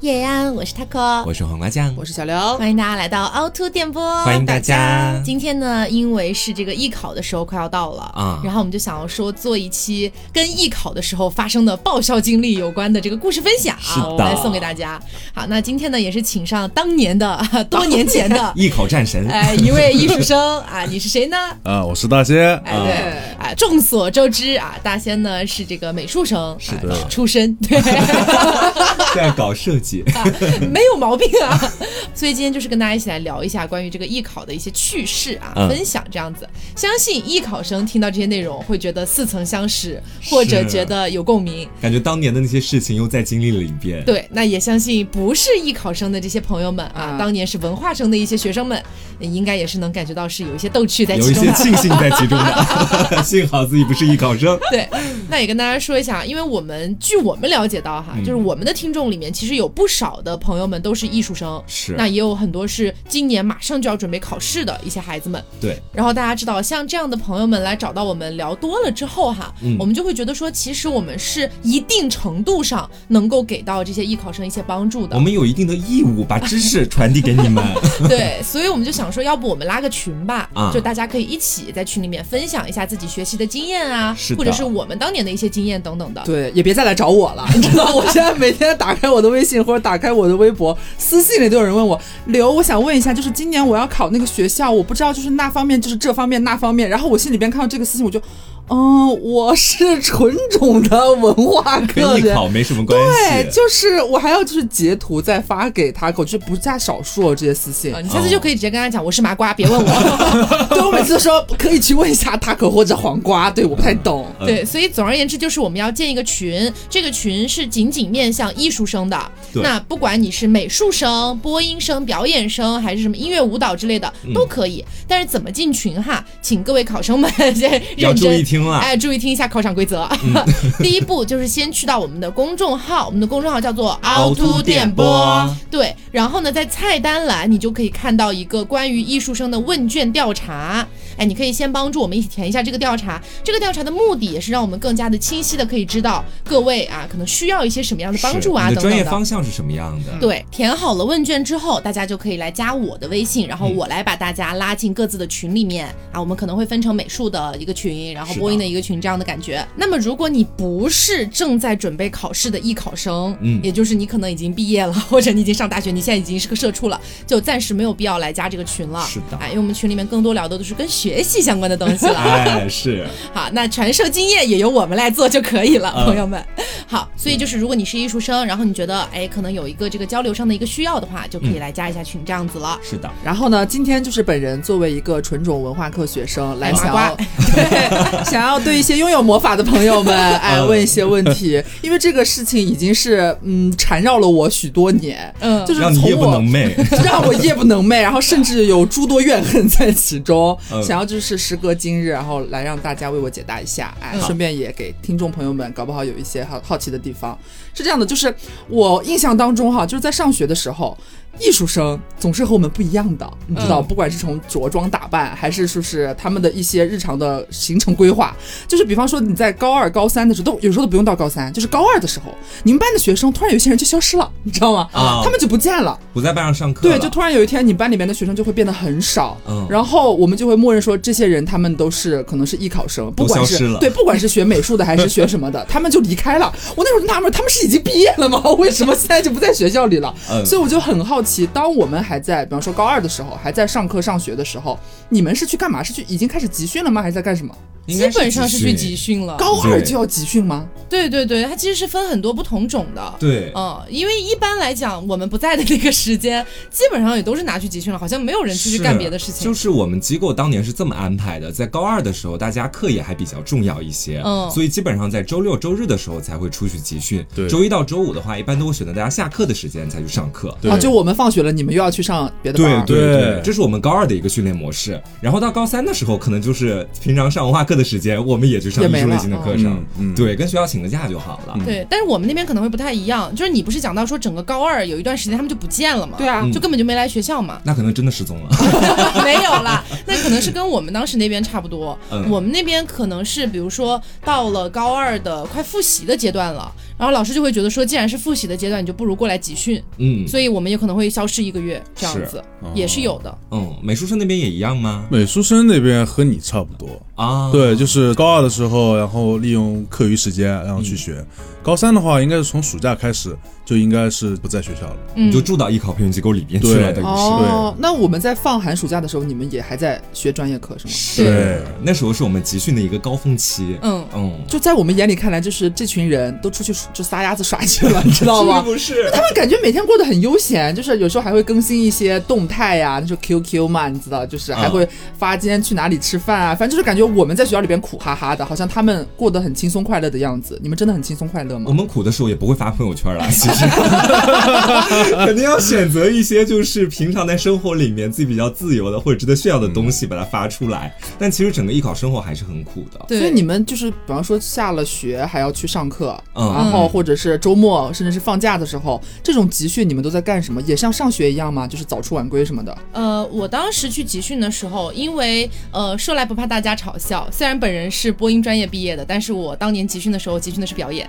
叶安，我是 taco，我是黄瓜酱，我是小刘，欢迎大家来到凹凸电波，欢迎大家。今天呢，因为是这个艺考的时候快要到了啊，然后我们就想要说做一期跟艺考的时候发生的爆笑经历有关的这个故事分享，来送给大家。好，那今天呢，也是请上当年的 多年前的 艺考战神，哎，一位艺术生。啊，你是谁呢？啊，我是大仙。哎，对，哎，众所周知啊，大仙呢是这个美术生，是的，出身，对，在搞设计。没有毛病啊，所以今天就是跟大家一起来聊一下关于这个艺考的一些趣事啊，分享这样子。相信艺考生听到这些内容会觉得似曾相识，或者觉得有共鸣，感觉当年的那些事情又再经历了一遍。对，那也相信不是艺考生的这些朋友们啊，当年是文化生的一些学生们，应该也是能感觉到是有一些逗趣在其中，有一些庆幸在其中的。幸好自己不是艺考生。对，那也跟大家说一下，因为我们据我们了解到哈，就是我们的听众里面其实有。不少的朋友们都是艺术生，是那也有很多是今年马上就要准备考试的一些孩子们。对，然后大家知道，像这样的朋友们来找到我们聊多了之后哈，我们就会觉得说，其实我们是一定程度上能够给到这些艺考生一些帮助的。我们有一定的义务把知识传递给你们。对，所以我们就想说，要不我们拉个群吧，就大家可以一起在群里面分享一下自己学习的经验啊，或者是我们当年的一些经验等等的。对，也别再来找我了，你知道，我现在每天打开我的微信。或者打开我的微博，私信里都有人问我刘，我想问一下，就是今年我要考那个学校，我不知道就是那方面，就是这方面那方面，然后我心里边看到这个私信，我就。嗯，我是纯种的文化课，跟艺考没什么关系。对，就是我还要就是截图再发给他，我觉得不在少数这些私信。你下次就可以直接跟他讲，我是麻瓜，别问我。对我每次都说可以去问一下他可或者黄瓜，对我不太懂。对，所以总而言之就是我们要建一个群，这个群是仅仅面向艺术生的。那不管你是美术生、播音生、表演生，还是什么音乐舞蹈之类的都可以。但是怎么进群哈，请各位考生们 先认真。哎，注意听一下考场规则。第一步就是先去到我们的公众号，我们的公众号叫做凹凸电波。对，然后呢，在菜单栏你就可以看到一个关于艺术生的问卷调查。哎，你可以先帮助我们一起填一下这个调查。这个调查的目的也是让我们更加的清晰的可以知道各位啊，可能需要一些什么样的帮助啊等等的。专业方向是什么样的？对，填好了问卷之后，大家就可以来加我的微信，然后我来把大家拉进各自的群里面啊。我们可能会分成美术的一个群，然后播音的一个群这样的感觉。那么如果你不是正在准备考试的艺考生，嗯，也就是你可能已经毕业了，或者你已经上大学，你现在已经是个社畜了，就暂时没有必要来加这个群了。是的，哎，因为我们群里面更多聊的都是跟学习相关的东西了。哎，是。好，那传授经验也由我们来做就可以了，朋友们。好，所以就是如果你是艺术生，然后你觉得哎，可能有一个这个交流上的一个需要的话，就可以来加一下群这样子了。是的。然后呢，今天就是本人作为一个纯种文化课学生来想要想要对一些拥有魔法的朋友们 哎问一些问题，因为这个事情已经是嗯缠绕了我许多年，嗯，就是让你夜不能寐，让我夜不能寐，然后甚至有诸多怨恨在其中，想要就是时隔今日，然后来让大家为我解答一下，哎，顺便也给听众朋友们搞不好有一些好好奇的地方。是这样的，就是我印象当中哈，就是在上学的时候。艺术生总是和我们不一样的，你知道，不管是从着装打扮，还是说是他们的一些日常的行程规划，就是比方说你在高二、高三的时候，都有时候都不用到高三，就是高二的时候，你们班的学生突然有些人就消失了，你知道吗？啊，他们就不见了，不在班上上课。对，就突然有一天，你班里面的学生就会变得很少，嗯，然后我们就会默认说，这些人他们都是可能是艺考生，不管是对，不管是学美术的还是学什么的，他们就离开了。我那时候纳闷，他们是已经毕业了吗？为什么现在就不在学校里了？所以我就很好奇。当我们还在，比方说高二的时候，还在上课上学的时候，你们是去干嘛？是去已经开始集训了吗？还是在干什么？基本上是去集训了，高二就要集训吗？对对对，它其实是分很多不同种的。对，嗯，因为一般来讲，我们不在的那个时间，基本上也都是拿去集训了，好像没有人出去干别的事情。就是我们机构当年是这么安排的，在高二的时候，大家课业还比较重要一些，嗯，所以基本上在周六周日的时候才会出去集训。对，周一到周五的话，一般都会选择大家下课的时间才去上课。啊，就我们放学了，你们又要去上别的班。对对对，这是我们高二的一个训练模式。然后到高三的时候，可能就是平常上文化课课的时间，我们也去上艺术类型的课程。嗯，对，跟学校请个假就好了。对，但是我们那边可能会不太一样，就是你不是讲到说整个高二有一段时间他们就不见了嘛？对啊，就根本就没来学校嘛。那可能真的失踪了。没有啦，那可能是跟我们当时那边差不多。嗯，我们那边可能是比如说到了高二的快复习的阶段了。然后老师就会觉得说，既然是复习的阶段，你就不如过来集训。嗯，所以我们也可能会消失一个月这样子，也是有的。嗯，美术生那边也一样吗？美术生那边和你差不多啊。对，就是高二的时候，然后利用课余时间然后去学。高三的话，应该是从暑假开始。就应该是不在学校了，你就住到艺考培训机构里边去了，等于是。哦，那我们在放寒暑假的时候，你们也还在学专业课是吗？是，那时候是我们集训的一个高峰期。嗯嗯，就在我们眼里看来，就是这群人都出去就撒丫子耍去了，你知道吗？不是，他们感觉每天过得很悠闲，就是有时候还会更新一些动态呀，那时候 QQ 嘛，你知道，就是还会发今天去哪里吃饭啊，反正就是感觉我们在学校里边苦哈哈的，好像他们过得很轻松快乐的样子。你们真的很轻松快乐吗？我们苦的时候也不会发朋友圈了，其实。肯定要选择一些就是平常在生活里面自己比较自由的或者值得炫耀的东西，把它发出来。但其实整个艺考生活还是很苦的。所以你们就是比方说下了学还要去上课，然后或者是周末甚至是放假的时候，这种集训你们都在干什么？也像上学一样吗？就是早出晚归什么的？呃，我当时去集训的时候，因为呃说来不怕大家嘲笑，虽然本人是播音专业毕业的，但是我当年集训的时候集训的是表演。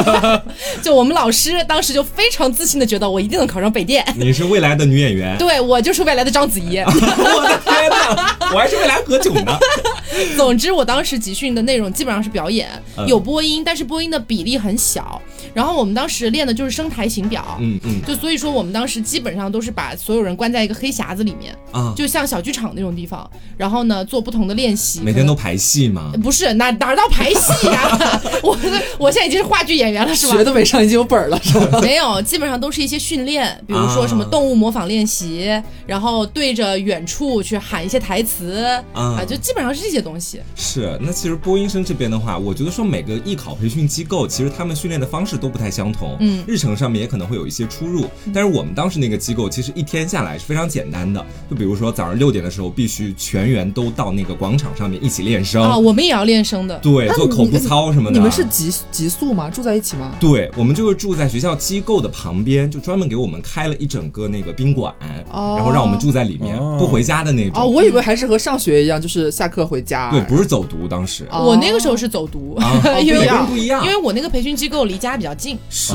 就我们老师当时就非常。自信的觉得我一定能考上北电。你是未来的女演员，对我就是未来的章子怡。我的天哪，我还是未来何炅呢。总之，我当时集训的内容基本上是表演，有播音，但是播音的比例很小。然后我们当时练的就是声台形表，嗯嗯，就所以说我们当时基本上都是把所有人关在一个黑匣子里面，啊，就像小剧场那种地方。然后呢，做不同的练习。每天都排戏吗？不是，哪哪到排戏呀？我我现在已经是话剧演员了，是吧？学的没上已经有本了，是吧？没有。基本上都是一些训练，比如说什么动物模仿练习，然后对着远处去喊一些台词啊，就基本上是这些东西。是，那其实播音生这边的话，我觉得说每个艺考培训机构其实他们训练的方式都不太相同，嗯，日程上面也可能会有一些出入。但是我们当时那个机构其实一天下来是非常简单的，就比如说早上六点的时候必须全员都到那个广场上面一起练声啊，我们也要练声的，对，做口部操什么的。你们是集集宿吗？住在一起吗？对，我们就是住在学校机构的。旁边就专门给我们开了一整个那个宾馆，然后让我们住在里面，不回家的那种。哦，我以为还是和上学一样，就是下课回家。对，不是走读，当时 我那个时候是走读，因为不一样，因为我那个培训机构离家比较近。是，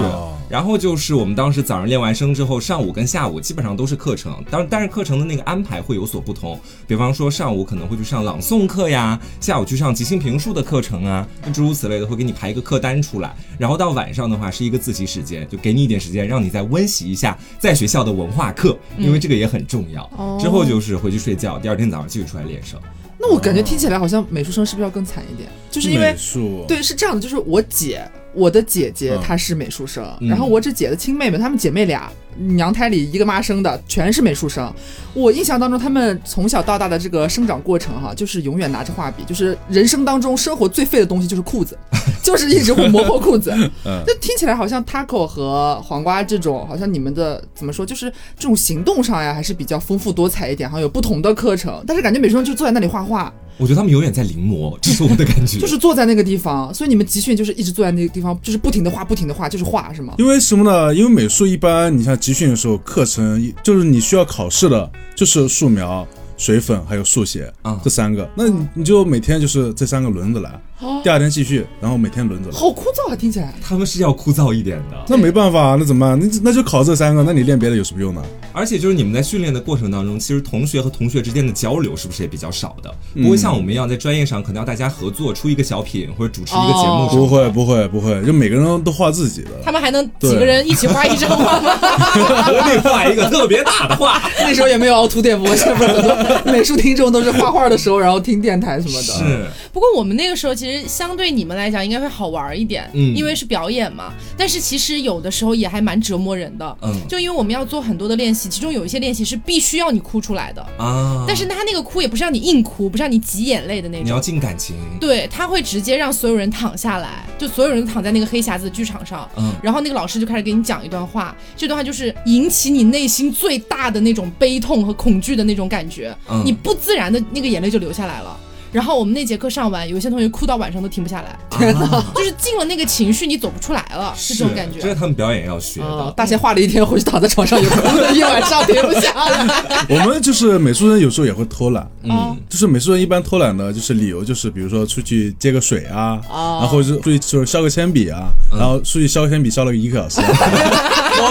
然后就是我们当时早上练完声之后，上午跟下午基本上都是课程，当但是课程的那个安排会有所不同。比方说上午可能会去上朗诵课呀，下午去上即兴评述的课程啊，诸如此类的，会给你排一个课单出来。然后到晚上的话是一个自习时间，就给你一点时间，让你再温习一下在学校的文化课，因为这个也很重要。之后就是回去睡觉，第二天早上继续出来练声。那我感觉听起来好像美术生是不是要更惨一点？就是因为对是这样的，就是我姐，我的姐姐她是美术生，然后我这姐的亲妹妹，她们姐妹俩。娘胎里一个妈生的，全是美术生。我印象当中，她们从小到大的这个生长过程，哈，就是永远拿着画笔，就是人生当中生活最废的东西就是裤子，就是一直会磨破裤子。那听起来好像 Taco 和黄瓜这种，好像你们的怎么说，就是这种行动上呀，还是比较丰富多彩一点，好像有不同的课程。但是感觉美术生就坐在那里画画。我觉得他们永远在临摹，这是我的感觉。就是坐在那个地方，所以你们集训就是一直坐在那个地方，就是不停的画，不停的画，就是画，是吗？因为什么呢？因为美术一般，你像集训的时候，课程就是你需要考试的，就是素描。水粉还有速写啊，这三个，那你就每天就是这三个轮着来，第二天继续，然后每天轮着。好枯燥啊，听起来。他们是要枯燥一点的，那没办法，那怎么办？那那就考这三个，那你练别的有什么用呢？而且就是你们在训练的过程当中，其实同学和同学之间的交流是不是也比较少的？不会像我们一样在专业上可能要大家合作出一个小品或者主持一个节目。不会不会不会，就每个人都画自己的。他们还能几个人一起画一张画吗？合力画一个特别大的画。那时候也没有凹凸电波，是不是 美术听众？都是画画的时候，然后听电台什么的。是，不过我们那个时候其实相对你们来讲应该会好玩一点，嗯，因为是表演嘛。但是其实有的时候也还蛮折磨人的，嗯，就因为我们要做很多的练习，其中有一些练习是必须要你哭出来的啊。但是他那个哭也不是让你硬哭，不是让你挤眼泪的那种，你要进感情。对，他会直接让所有人躺下来，就所有人都躺在那个黑匣子的剧场上，嗯，然后那个老师就开始给你讲一段话，这段话就是引起你内心最大的那种悲痛和恐惧的那种感觉，嗯，你不自然。的那个眼泪就流下来了。然后我们那节课上完，有些同学哭到晚上都停不下来，天呐，就是进了那个情绪，你走不出来了，是这种感觉。这是他们表演要学的。大仙画了一天，回去躺在床上也哭 了一晚上，停不下来。我们就是美术生，有时候也会偷懒。嗯，就是美术生一般偷懒的，就是理由就是，比如说出去接个水啊，然后是出去就是削个铅笔啊，然后出去削铅笔削了一个小时。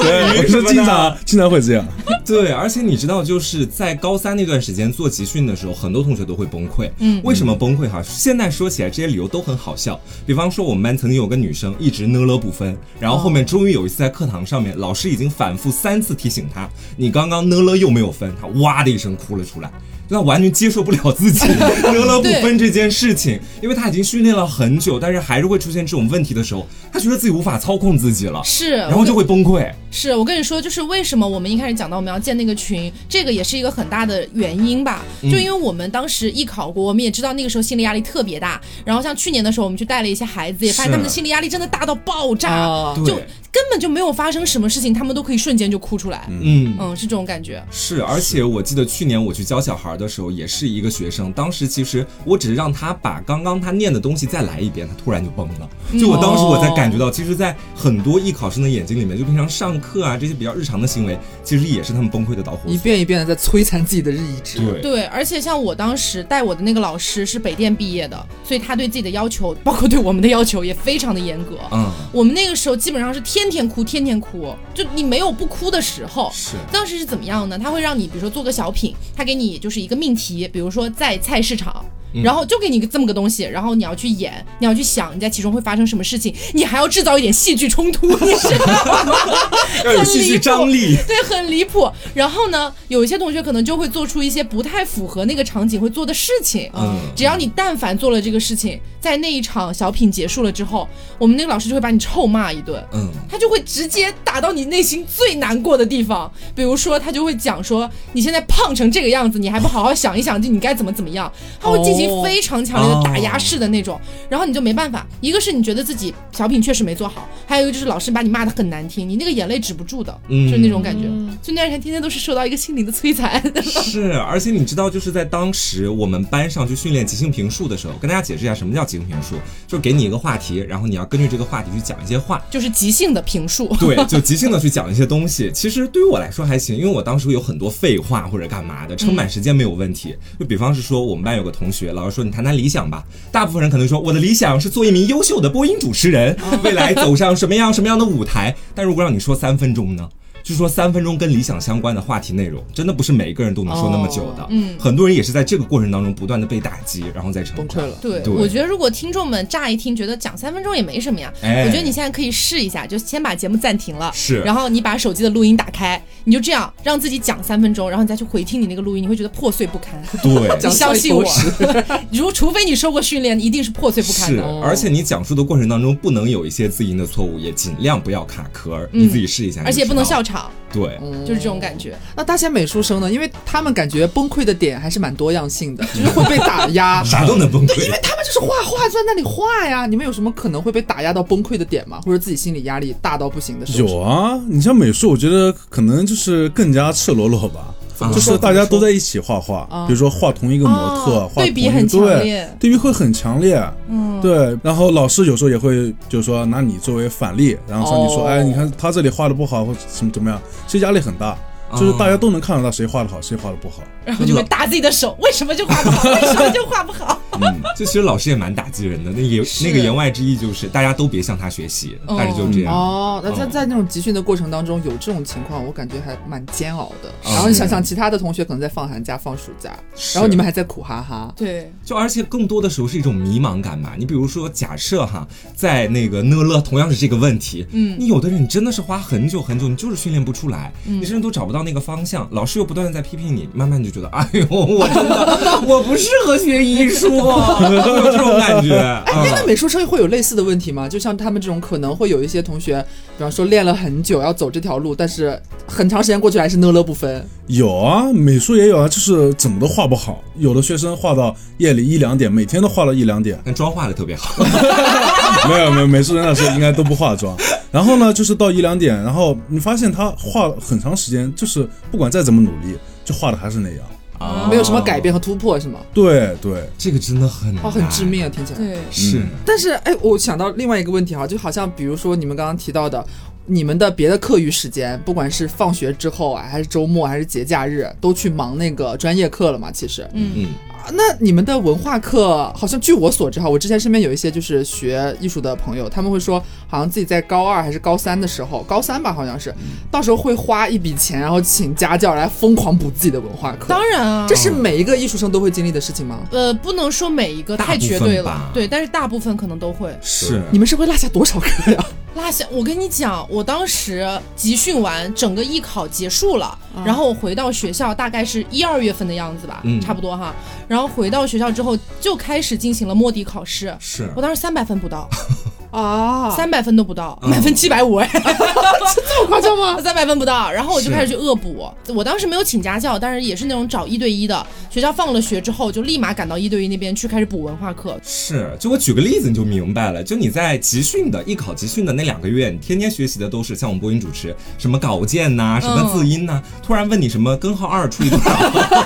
对，是经常经常会这样。对，而且你知道，就是在高三那段时间做集训的时候，很多同学都会崩溃。嗯，为什么崩溃哈？现在说起来，这些理由都很好笑。比方说，我们班曾经有个女生一直呢了不分，然后后面终于有一次在课堂上面，老师已经反复三次提醒她，你刚刚呢了又没有分，她哇的一声哭了出来。他完全接受不了自己 得了不分这件事情，因为他已经训练了很久，但是还是会出现这种问题的时候，他觉得自己无法操控自己了，是，然后就会崩溃。是我跟你说，就是为什么我们一开始讲到我们要建那个群，这个也是一个很大的原因吧？就因为我们当时艺考过，我们也知道那个时候心理压力特别大。然后像去年的时候，我们去带了一些孩子，也发现他们的心理压力真的大到爆炸，就。根本就没有发生什么事情，他们都可以瞬间就哭出来。嗯嗯，是这种感觉。是，而且我记得去年我去教小孩的时候，也是一个学生。当时其实我只是让他把刚刚他念的东西再来一遍，他突然就崩了。就我当时我在感觉到，其实，在很多艺考生的眼睛里面，就平常上课啊这些比较日常的行为，其实也是他们崩溃的导火索。一遍一遍的在摧残自己的日意志。对对，而且像我当时带我的那个老师是北电毕业的，所以他对自己的要求，包括对我们的要求也非常的严格。嗯，我们那个时候基本上是天天天哭，天天哭。哭，就你没有不哭的时候。是，当时是怎么样呢？他会让你，比如说做个小品，他给你就是一个命题，比如说在菜市场。然后就给你个这么个东西，然后你要去演，你要去想你在其中会发生什么事情，你还要制造一点戏剧冲突，你知道吗？要有戏剧张力，对，很离谱。然后呢，有一些同学可能就会做出一些不太符合那个场景会做的事情。嗯，只要你但凡做了这个事情，在那一场小品结束了之后，我们那个老师就会把你臭骂一顿。嗯，他就会直接打到你内心最难过的地方，比如说他就会讲说你现在胖成这个样子，你还不好好想一想，就你该怎么怎么样，他会进行。非常强烈的打压式的那种，然后你就没办法。一个是你觉得自己小品确实没做好，还有一个就是老师把你骂的很难听，你那个眼泪止不住的，就是那种感觉。就那段时间天天都是受到一个心灵的摧残。是，而且你知道，就是在当时我们班上去训练即兴评述的时候，跟大家解释一下什么叫即兴评述，就给你一个话题，然后你要根据这个话题去讲一些话，就是即兴的评述。对，就 即兴的去讲一些东西。其实对于我来说还行，因为我当时有很多废话或者干嘛的，撑满时间没有问题。就比方是说，我们班有个同学，老师说你谈谈理想吧。大部分人可能说我的理想是做一名优秀的播音主持人，未来走上什么样什么样的舞台。但如果让你说三分钟呢？就说三分钟跟理想相关的话题内容，真的不是每一个人都能说那么久的。嗯，很多人也是在这个过程当中不断的被打击，然后再成功了。对，我觉得如果听众们乍一听觉得讲三分钟也没什么呀，我觉得你现在可以试一下，就先把节目暂停了，是，然后你把手机的录音打开，你就这样让自己讲三分钟，然后你再去回听你那个录音，你会觉得破碎不堪。对，你相信我，如除非你受过训练，一定是破碎不堪的。而且你讲述的过程当中不能有一些字音的错误，也尽量不要卡壳，你自己试一下。而且不能笑场。对。就是这种感觉。那大仙美术生呢？因为他们感觉崩溃的点还是蛮多样性的，就是会被打压，啥都能崩溃。因为他们就是画画在那里画呀。你们有什么可能会被打压到崩溃的点吗？或者自己心理压力大到不行的时候？有啊，你像美术，我觉得可能就是更加赤裸裸吧。就是大家都在一起画画，比如说画同一个模特，对比很强烈，对比会很强烈。嗯，对。然后老师有时候也会，就是说拿你作为反例，然后说你说，哎，你看他这里画的不好，或怎么怎么样，其实压力很大。就是大家都能看得到谁画的好，谁画的不好，然后就会打自己的手，为什么就画不好？为什么就画不好？嗯，这其实老师也蛮打击人的。那言那个言外之意就是，大家都别向他学习，但是就这样。哦，那在在那种集训的过程当中有这种情况，我感觉还蛮煎熬的。然后你想想，其他的同学可能在放寒假、放暑假，然后你们还在苦哈哈。对，就而且更多的时候是一种迷茫感嘛。你比如说，假设哈，在那个讷乐同样是这个问题，嗯，你有的人你真的是花很久很久，你就是训练不出来，你甚至都找不到那个方向。老师又不断的在批评你，慢慢就觉得，哎呦，我真的 我不适合学艺术，有这种感觉。哎，那美术生会有类似的问题吗？就像他们这种，可能会有一些同学，比方说练了很久要走这条路，但是很长时间过去还是呢了不分。有啊，美术也有啊，就是怎么都画不好。有的学生画到夜里一两点，每天都画到一两点，但妆画的特别好。没有没有，美术生那时候应该都不化妆。然后呢，就是到一两点，然后你发现他画很长时间，就是不管再怎么努力，就画的还是那样。啊没有什么改变和突破，是吗？对对，这个真的很哦，很致命啊，听起来。对，是。但是哎，我想到另外一个问题哈，就好像比如说你们刚刚提到的。你们的别的课余时间，不管是放学之后啊，还是周末，还是节假日，都去忙那个专业课了嘛？其实，嗯嗯。那你们的文化课，好像据我所知哈，我之前身边有一些就是学艺术的朋友，他们会说，好像自己在高二还是高三的时候，高三吧，好像是，到时候会花一笔钱，然后请家教来疯狂补自己的文化课。当然啊，这是每一个艺术生都会经历的事情吗？呃，不能说每一个太绝对了，对，但是大部分可能都会。是，你们是会落下多少课呀？落下，我跟你讲，我当时集训完，整个艺考结束了，然后我回到学校，大概是一二月份的样子吧，差不多哈。然后回到学校之后，就开始进行了摸底考试。是我当时三百分不到。啊，三百分都不到，满分七百五，哎，这么夸张吗？三百分不到，然后我就开始去恶补。我当时没有请家教，但是也是那种找一对一的。学校放了学之后，就立马赶到一对一那边去开始补文化课。是，就我举个例子你就明白了。就你在集训的艺考集训的那两个月，你天天学习的都是像我们播音主持什么稿件呐，什么字音呐。突然问你什么根号二除以多少，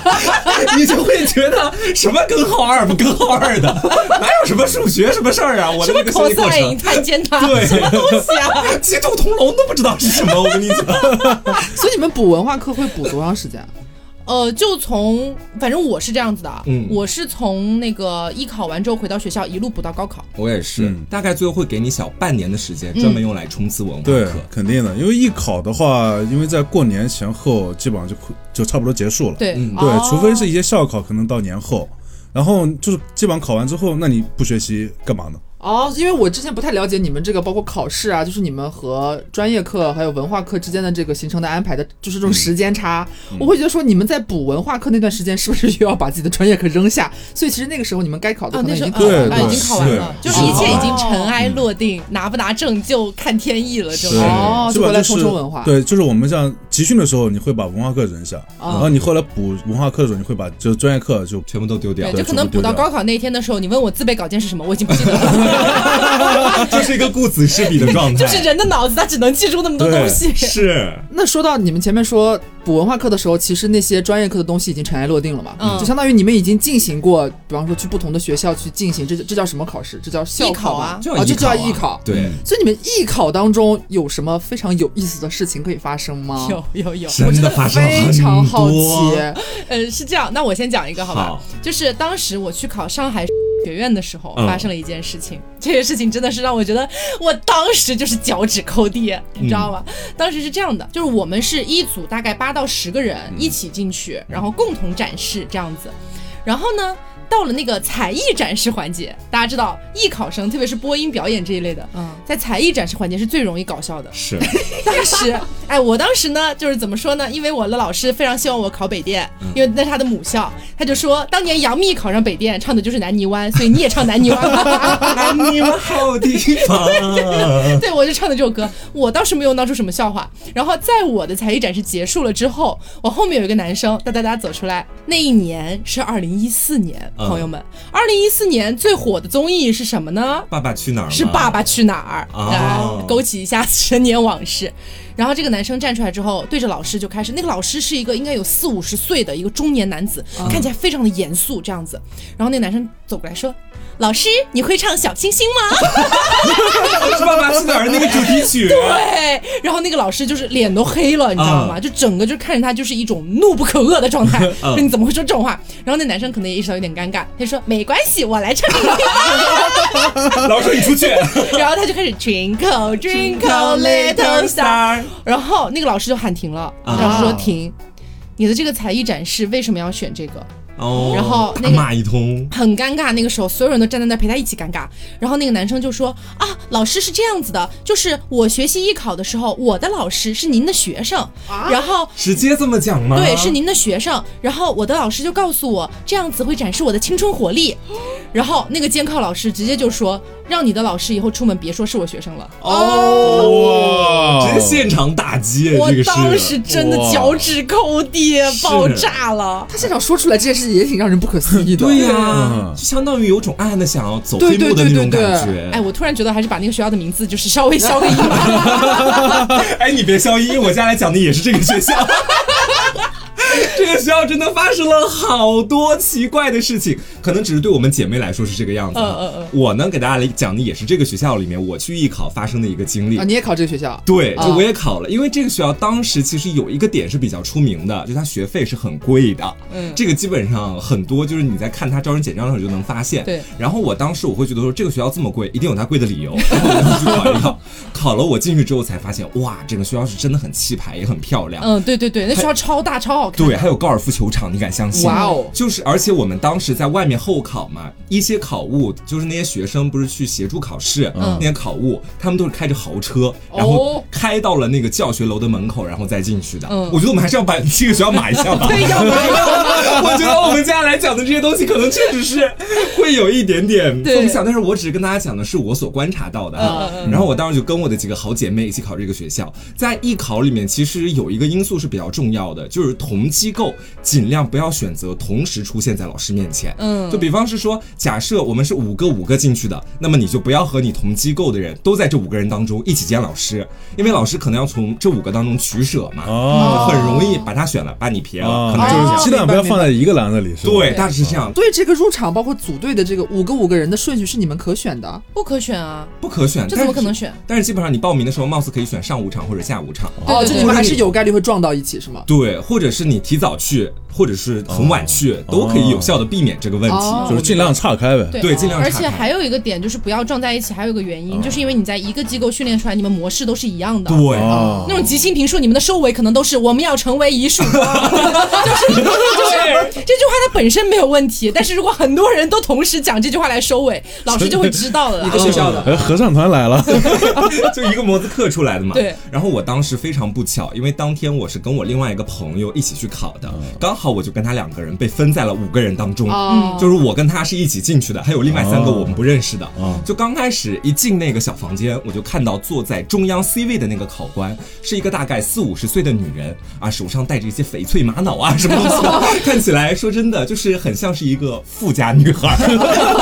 你就会觉得什么根号二不根号二的，哪有什么数学什么事儿啊？我的那个学习过程。探监他对什么东西啊？鸡兔同笼都不知道是什么，我跟你讲。所以你们补文化课会补多长时间？呃，就从反正我是这样子的，嗯，我是从那个艺考完之后回到学校，一路补到高考。我也是，大概最后会给你小半年的时间，专门用来冲刺文化课。对，肯定的，因为艺考的话，因为在过年前后基本上就就差不多结束了。对，对，除非是一些校考，可能到年后，然后就是基本上考完之后，那你不学习干嘛呢？哦，因为我之前不太了解你们这个，包括考试啊，就是你们和专业课还有文化课之间的这个行程的安排的，就是这种时间差。我会觉得说，你们在补文化课那段时间，是不是又要把自己的专业课扔下？所以其实那个时候你们该考的可能已经考完了，已经考完了，就是一切已经尘埃落定，拿不拿证就看天意了，就哦，就回来冲冲文化。对，就是我们像集训的时候，你会把文化课扔下，然后你后来补文化课的时候，你会把就是专业课就全部都丢掉，对就可能补到高考那一天的时候，你问我自备稿件是什么，我已经不记得了。这是一个顾此失彼的状态，就是人的脑子他只能记住那么多东西。是。那说到你们前面说补文化课的时候，其实那些专业课的东西已经尘埃落定了嘛？嗯。就相当于你们已经进行过，比方说去不同的学校去进行，这这叫什么考试？这叫校考啊？啊，这叫艺考。对。所以你们艺考当中有什么非常有意思的事情可以发生吗？有有有，真的发生非常好奇。嗯，是这样，那我先讲一个好吧？就是当时我去考上海。学院的时候发生了一件事情，这件事情真的是让我觉得我当时就是脚趾抠地，你知道吗？当时是这样的，就是我们是一组大概八到十个人一起进去，然后共同展示这样子，然后呢。到了那个才艺展示环节，大家知道艺考生，特别是播音表演这一类的，嗯，在才艺展示环节是最容易搞笑的。是，当时，哎，我当时呢，就是怎么说呢？因为我的老师非常希望我考北电，因为那是他的母校，他就说当年杨幂考上北电，唱的就是南泥湾，所以你也唱南泥湾。南泥湾好地方。对，我就唱的这首歌。我倒是没有闹出什么笑话。然后在我的才艺展示结束了之后，我后面有一个男生哒哒哒走出来。那一年是二零一四年。朋友们，二零一四年最火的综艺是什么呢？爸爸去哪儿？是爸爸去哪儿啊？勾起一下陈年往事。然后这个男生站出来之后，对着老师就开始。那个老师是一个应该有四五十岁的一个中年男子，看起来非常的严肃这样子。然后那个男生走过来说。老师，你会唱《小清新》吗？是《爸爸去哪儿》那个主题曲。对，然后那个老师就是脸都黑了，你知道吗？就整个就看着他就是一种怒不可遏的状态。说你怎么会说这种话？然后那男生可能也意识到有点尴尬，他说没关系，我来唱。老师，你出去。然后他就开始 Twinkle Twinkle Little Star，然后那个老师就喊停了，老师说停，你的这个才艺展示为什么要选这个？哦，然后那个骂一通，很尴尬。那个时候，所有人都站在那陪他一起尴尬。然后那个男生就说：“啊，老师是这样子的，就是我学习艺考的时候，我的老师是您的学生。啊然后直接这么讲吗？对，是您的学生。然后我的老师就告诉我，这样子会展示我的青春活力。然后那个监考老师直接就说。”让你的老师以后出门别说是我学生了哦！直接现场打击，我当时真的脚趾抠地，爆炸了。他现场说出来这件事也挺让人不可思议的。对呀，就相当于有种暗暗的想要走黑幕的那种感觉。哎，我突然觉得还是把那个学校的名字就是稍微消个音吧。哎，你别消音，我接下来讲的也是这个学校。这个学校真的发生了好多奇怪的事情，可能只是对我们姐妹来说是这个样子。嗯嗯嗯。我呢，给大家来讲的也是这个学校里面我去艺考发生的一个经历啊。你也考这个学校？对，就我也考了，因为这个学校当时其实有一个点是比较出名的，就它学费是很贵的。嗯。这个基本上很多就是你在看它招生简章的时候就能发现。对。然后我当时我会觉得说这个学校这么贵，一定有它贵的理由。然 后我就去考一考，考了我进去之后才发现，哇，整个学校是真的很气派，也很漂亮。嗯，对对对，那学校超大超好看。对，还有高尔夫球场，你敢相信？哇哦！就是，而且我们当时在外面候考嘛，一些考务就是那些学生不是去协助考试，那些考务他们都是开着豪车，然后开到了那个教学楼的门口，然后再进去的。嗯，我觉得我们还是要把这个学校买一下吧。对，要码。我觉得我们接下来讲的这些东西，可能确实是会有一点点风向，但是我只是跟大家讲的是我所观察到的。嗯然后我当时就跟我的几个好姐妹一起考这个学校，在艺考里面，其实有一个因素是比较重要的，就是同机构尽量不要选择同时出现在老师面前。嗯，就比方是说，假设我们是五个五个进去的，那么你就不要和你同机构的人都在这五个人当中一起见老师，因为老师可能要从这五个当中取舍嘛，哦，很容易把他选了，把你撇了，可能就是鸡蛋不要放在一个篮子里，是吧？对，大致是这样。对，这个入场包括组队的这个五个五个人的顺序是你们可选的，不可选啊，不可选，这怎么可能选？但是基本上你报名的时候，貌似可以选上午场或者下午场，哦，就你们还是有概率会撞到一起，是吗？对，或者是你提早去。或者是很晚去，都可以有效的避免这个问题，就是尽量岔开呗。对，尽量。而且还有一个点就是不要撞在一起，还有一个原因，就是因为你在一个机构训练出来，你们模式都是一样的。对，那种即兴评述，你们的收尾可能都是我们要成为一束光，就是就是这句话它本身没有问题，但是如果很多人都同时讲这句话来收尾，老师就会知道了。一个学校的合唱团来了，就一个模子刻出来的嘛。对。然后我当时非常不巧，因为当天我是跟我另外一个朋友一起去考的，刚好我就跟他两个。人被分在了五个人当中，就是我跟他是一起进去的，还有另外三个我们不认识的。就刚开始一进那个小房间，我就看到坐在中央 C 位的那个考官是一个大概四五十岁的女人啊，手上戴着一些翡翠玛瑙啊什么东西的，看起来说真的就是很像是一个富家女孩，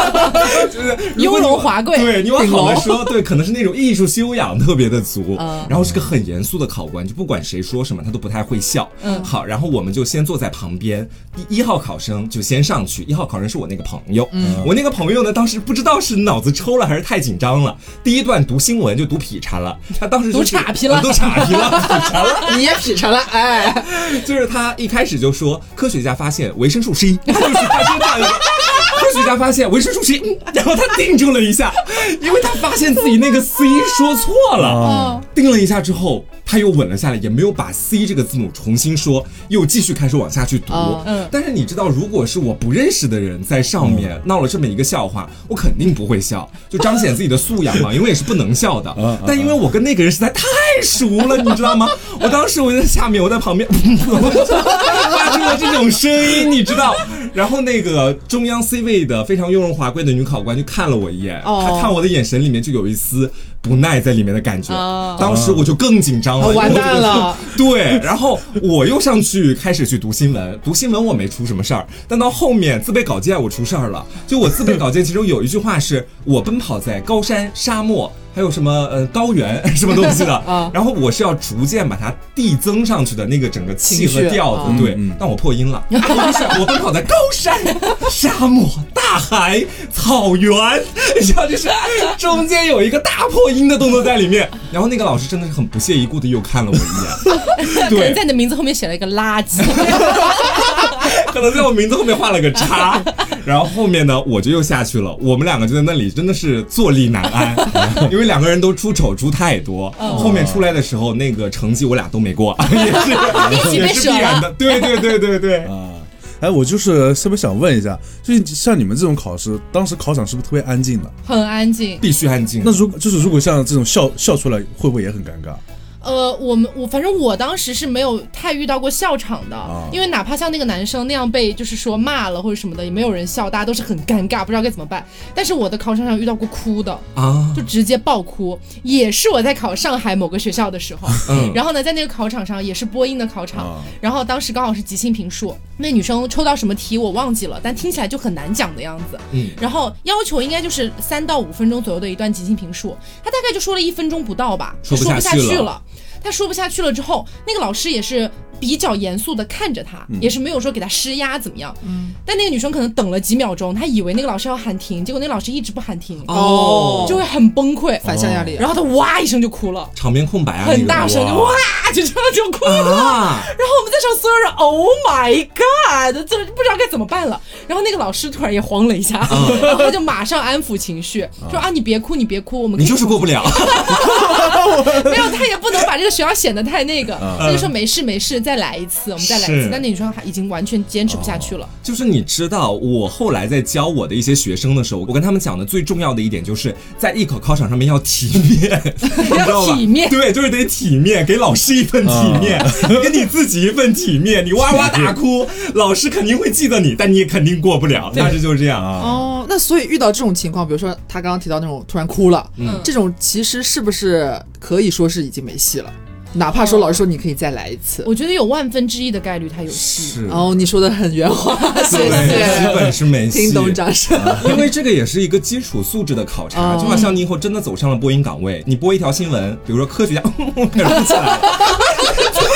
就是雍容华贵。对你往好了说，对，可能是那种艺术修养特别的足，然后是个很严肃的考官，就不管谁说什么他都不太会笑。嗯，好，然后我们就先坐在旁边。一号考生就先上去，一号考生是我那个朋友，嗯，我那个朋友呢，当时不知道是脑子抽了还是太紧张了，第一段读新闻就读劈叉了，他当时读岔劈了，读岔劈了，劈叉了，你也劈叉了，哎，就是他一开始就说科学家发现维生素 C，就是他说这。科学家发现维生素 C，然后他定住了一下，因为他发现自己那个 C 说错了，定了一下之后，他又稳了下来，也没有把 C 这个字母重新说，又继续开始往下去读。嗯，但是你知道，如果是我不认识的人在上面闹了这么一个笑话，我肯定不会笑，就彰显自己的素养嘛，因为也是不能笑的。但因为我跟那个人实在太熟了，你知道吗？我当时我就在下面，我在旁边 发出了这种声音，你知道？然后那个中央 C 位的非常雍容华贵的女考官就看了我一眼，她看我的眼神里面就有一丝不耐在里面的感觉。当时我就更紧张了，完蛋了。对，然后我又上去开始去读新闻，读新闻我没出什么事儿，但到后面自备稿件我出事儿了。就我自备稿件其中有一句话是我奔跑在高山沙漠。还有什么呃高原 什么东西的 啊？然后我是要逐渐把它递增上去的那个整个气和调子，对，但我破音了。我奔跑在高山、沙漠、大海、草原，你知道，就是中间有一个大破音的动作在里面。然后那个老师真的是很不屑一顾的又看了我一眼，对，在你的名字后面写了一个垃圾。可能在我名字后面画了个叉，然后后面呢，我就又下去了。我们两个就在那里，真的是坐立难安，因为两个人都出丑出太多。后面出来的时候，那个成绩我俩都没过，也是也是必然的。对对对对对。啊，哎，我就是特别想问一下，就是像你们这种考试，当时考场是不是特别安静的？很安静，必须安静。那如就是如果像这种笑笑出来，会不会也很尴尬？呃，我们我反正我当时是没有太遇到过笑场的，因为哪怕像那个男生那样被就是说骂了或者什么的，也没有人笑，大家都是很尴尬，不知道该怎么办。但是我的考场上遇到过哭的啊，就直接爆哭，也是我在考上海某个学校的时候，然后呢，在那个考场上也是播音的考场，然后当时刚好是即兴评述，那女生抽到什么题我忘记了，但听起来就很难讲的样子，嗯，然后要求应该就是三到五分钟左右的一段即兴评述，她大概就说了一分钟不到吧，说不下去了。他说不下去了之后，那个老师也是。比较严肃的看着他，也是没有说给他施压怎么样。嗯，但那个女生可能等了几秒钟，她以为那个老师要喊停，结果那个老师一直不喊停，哦，就会很崩溃，反向压力。然后她哇一声就哭了，场面空白啊，很大声就哇就这样就哭了。然后我们在场所有人，Oh my God，这不知道该怎么办了。然后那个老师突然也慌了一下，然后他就马上安抚情绪，说啊你别哭你别哭，我们你就是过不了。没有，他也不能把这个学校显得太那个，他就说没事没事。再来一次，我们再来一次。但那女生还已经完全坚持不下去了。就是你知道，我后来在教我的一些学生的时候，我跟他们讲的最重要的一点，就是在艺考考场上面要体面，你知道吧？体面，对，就是得体面，给老师一份体面，给你自己一份体面。你哇哇大哭，老师肯定会记得你，但你也肯定过不了。当时就是这样啊。哦，那所以遇到这种情况，比如说他刚刚提到那种突然哭了，嗯，这种其实是不是可以说是已经没戏了？哪怕说老师说你可以再来一次，我觉得有万分之一的概率他有戏。哦，你说的很圆滑，谢谢。基本是没戏。听懂掌声。因为这个也是一个基础素质的考察，就好像你以后真的走上了播音岗位，你播一条新闻，比如说科学家 开始起来。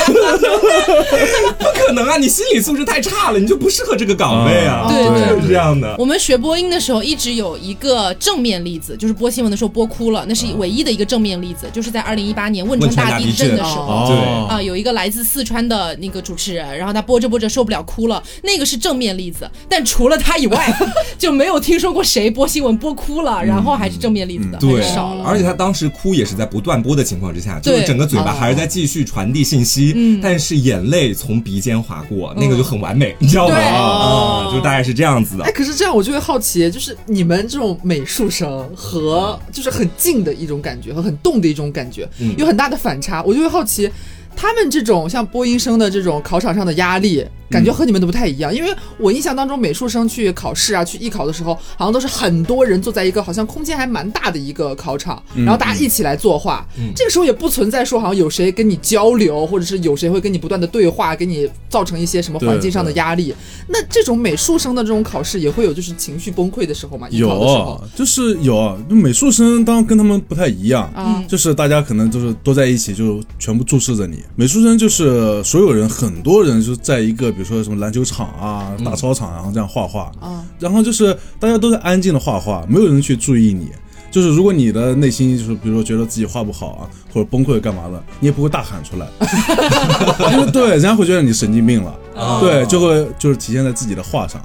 不可能啊！你心理素质太差了，你就不适合这个岗位啊！对对，是这样的。我们学播音的时候，一直有一个正面例子，就是播新闻的时候播哭了，那是唯一的一个正面例子，就是在二零一八年汶川大地震的时候，对啊，有一个来自四川的那个主持人，然后他播着播着受不了哭了，那个是正面例子。但除了他以外，就没有听说过谁播新闻播哭了，然后还是正面例子的，对，少了。而且他当时哭也是在不断播的情况之下，就是整个嘴巴还是在继续传递信息。嗯，但是眼泪从鼻尖划过，那个就很完美，你知道吗？啊，就大概是这样子的。哎，可是这样我就会好奇，就是你们这种美术生和就是很静的一种感觉和很动的一种感觉，有很大的反差，我就会好奇。他们这种像播音生的这种考场上的压力，感觉和你们都不太一样。因为我印象当中，美术生去考试啊，去艺考的时候，好像都是很多人坐在一个好像空间还蛮大的一个考场，然后大家一起来作画。这个时候也不存在说好像有谁跟你交流，或者是有谁会跟你不断的对话，给你造成一些什么环境上的压力。那这种美术生的这种考试也会有就是情绪崩溃的时候吗？有，就是有。美术生当然跟他们不太一样，就是大家可能就是都在一起，就全部注视着你。美术生就是所有人，很多人就在一个，比如说什么篮球场啊、大操场，然后这样画画。啊，然后就是大家都在安静的画画，没有人去注意你。就是如果你的内心就是，比如说觉得自己画不好啊，或者崩溃干嘛的，你也不会大喊出来，因为对，人家会觉得你神经病了。对，就会就是体现在自己的画上。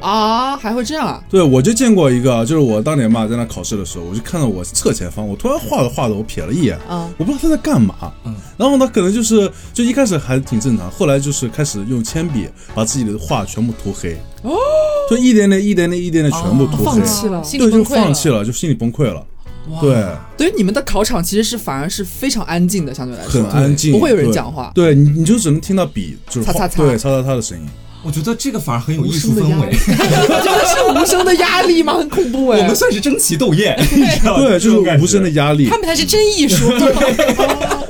啊，还会这样啊？对，我就见过一个，就是我当年嘛，在那考试的时候，我就看到我侧前方，我突然画着画着，我瞥了一眼，啊，我不知道他在干嘛，嗯，然后呢可能就是，就一开始还挺正常，后来就是开始用铅笔把自己的画全部涂黑，哦，就一点点、一点点、一点点全部涂黑，放弃了，对，就放弃了，就心里崩溃了，对，对于你们的考场其实是反而是非常安静的，相对来说。很安静，不会有人讲话，对你，你就只能听到笔就是擦擦擦，对，擦擦擦的声音。我觉得这个反而很有艺术氛围，我觉得是无声的压力吗？很恐怖哎！我们算是争奇斗艳，对，就是无声的压力。他们才是真艺术。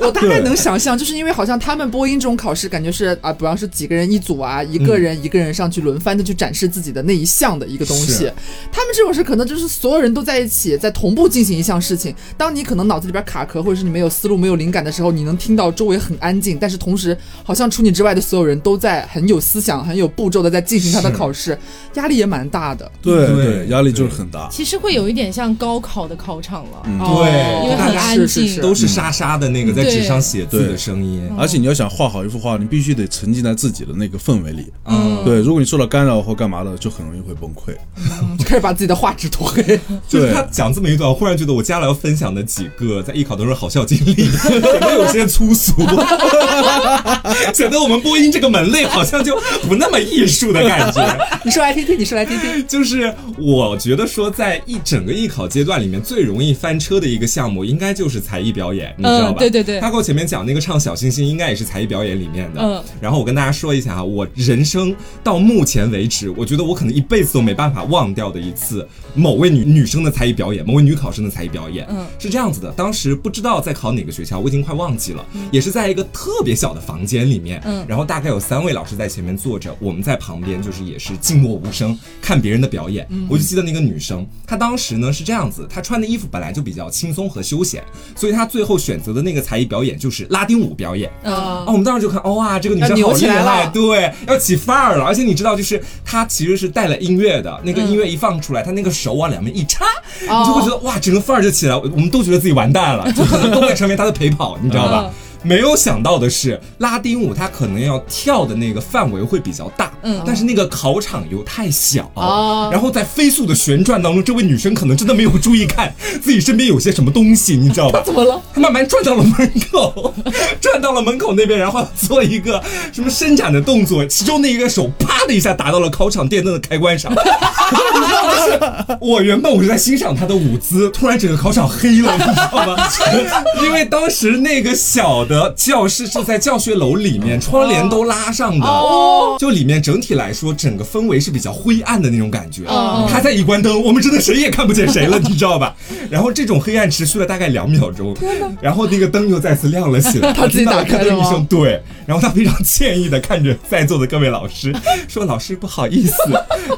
我大概能想象，就是因为好像他们播音这种考试，感觉是啊，比方说几个人一组啊，一个人一个人上去轮番的去展示自己的那一项的一个东西。他们这种是可能就是所有人都在一起，在同步进行一项事情。当你可能脑子里边卡壳，或者是你没有思路、没有灵感的时候，你能听到周围很安静，但是同时好像除你之外的所有人都在很有思想、很有。有步骤的在进行他的考试，压力也蛮大的。对对，压力就是很大。其实会有一点像高考的考场了，对，因为很安静，都是沙沙的那个在纸上写字的声音。而且你要想画好一幅画，你必须得沉浸在自己的那个氛围里。嗯，对，如果你受到干扰或干嘛的，就很容易会崩溃，开始把自己的画纸涂黑。就是他讲这么一段，我忽然觉得我接下来要分享的几个在艺考的时候好笑经历，可能有些粗俗，显得我们播音这个门类好像就不那么。艺术的感觉，你说来听听，你说来听听。就是我觉得说，在一整个艺考阶段里面，最容易翻车的一个项目，应该就是才艺表演，你知道吧？对对对。他给我前面讲那个唱小星星，应该也是才艺表演里面的。嗯。然后我跟大家说一下哈，我人生到目前为止，我觉得我可能一辈子都没办法忘掉的一次某位女女生的才艺表演，某位女考生的才艺表演。嗯。是这样子的，当时不知道在考哪个学校，我已经快忘记了，也是在一个特别小的房间里面，嗯，然后大概有三位老师在前面坐着，我们在旁边就是也是静默无声看别人的表演。我就记得那个女生，她当时呢是这样子，她穿的衣服本来就比较轻松和休闲，所以她最后选择的那个才艺表演就是拉丁舞表演。啊，我们当时就看，哦哇，这个女生好厉害，对，要起范儿了。而且你知道，就是她其实是带了音乐的，那个音乐一放出来，她那个手往两边一插，你就会觉得哇，整个范儿就起来，我们都觉得自己完蛋了，就可能都会成为她的陪跑，你知道吧？没有想到的是，拉丁舞它可能要跳的那个范围会比较大，嗯，但是那个考场又太小，哦，然后在飞速的旋转当中，这位女生可能真的没有注意看 自己身边有些什么东西，你知道吧？怎么了？她慢慢转到了门口，转到了门口那边，然后做一个什么伸展的动作，其中那一个手啪的一下打到了考场电灯的开关上。我原本我是在欣赏她的舞姿，突然整个考场黑了，你知道吗？因为当时那个小。的教室是在教学楼里面，窗帘都拉上的，就里面整体来说，整个氛围是比较灰暗的那种感觉。他在一关灯，我们真的谁也看不见谁了，你知道吧？然后这种黑暗持续了大概两秒钟，然后那个灯又再次亮了起来。他自己打开的声对，然后他非常歉意的看着在座的各位老师，说：“老师不好意思，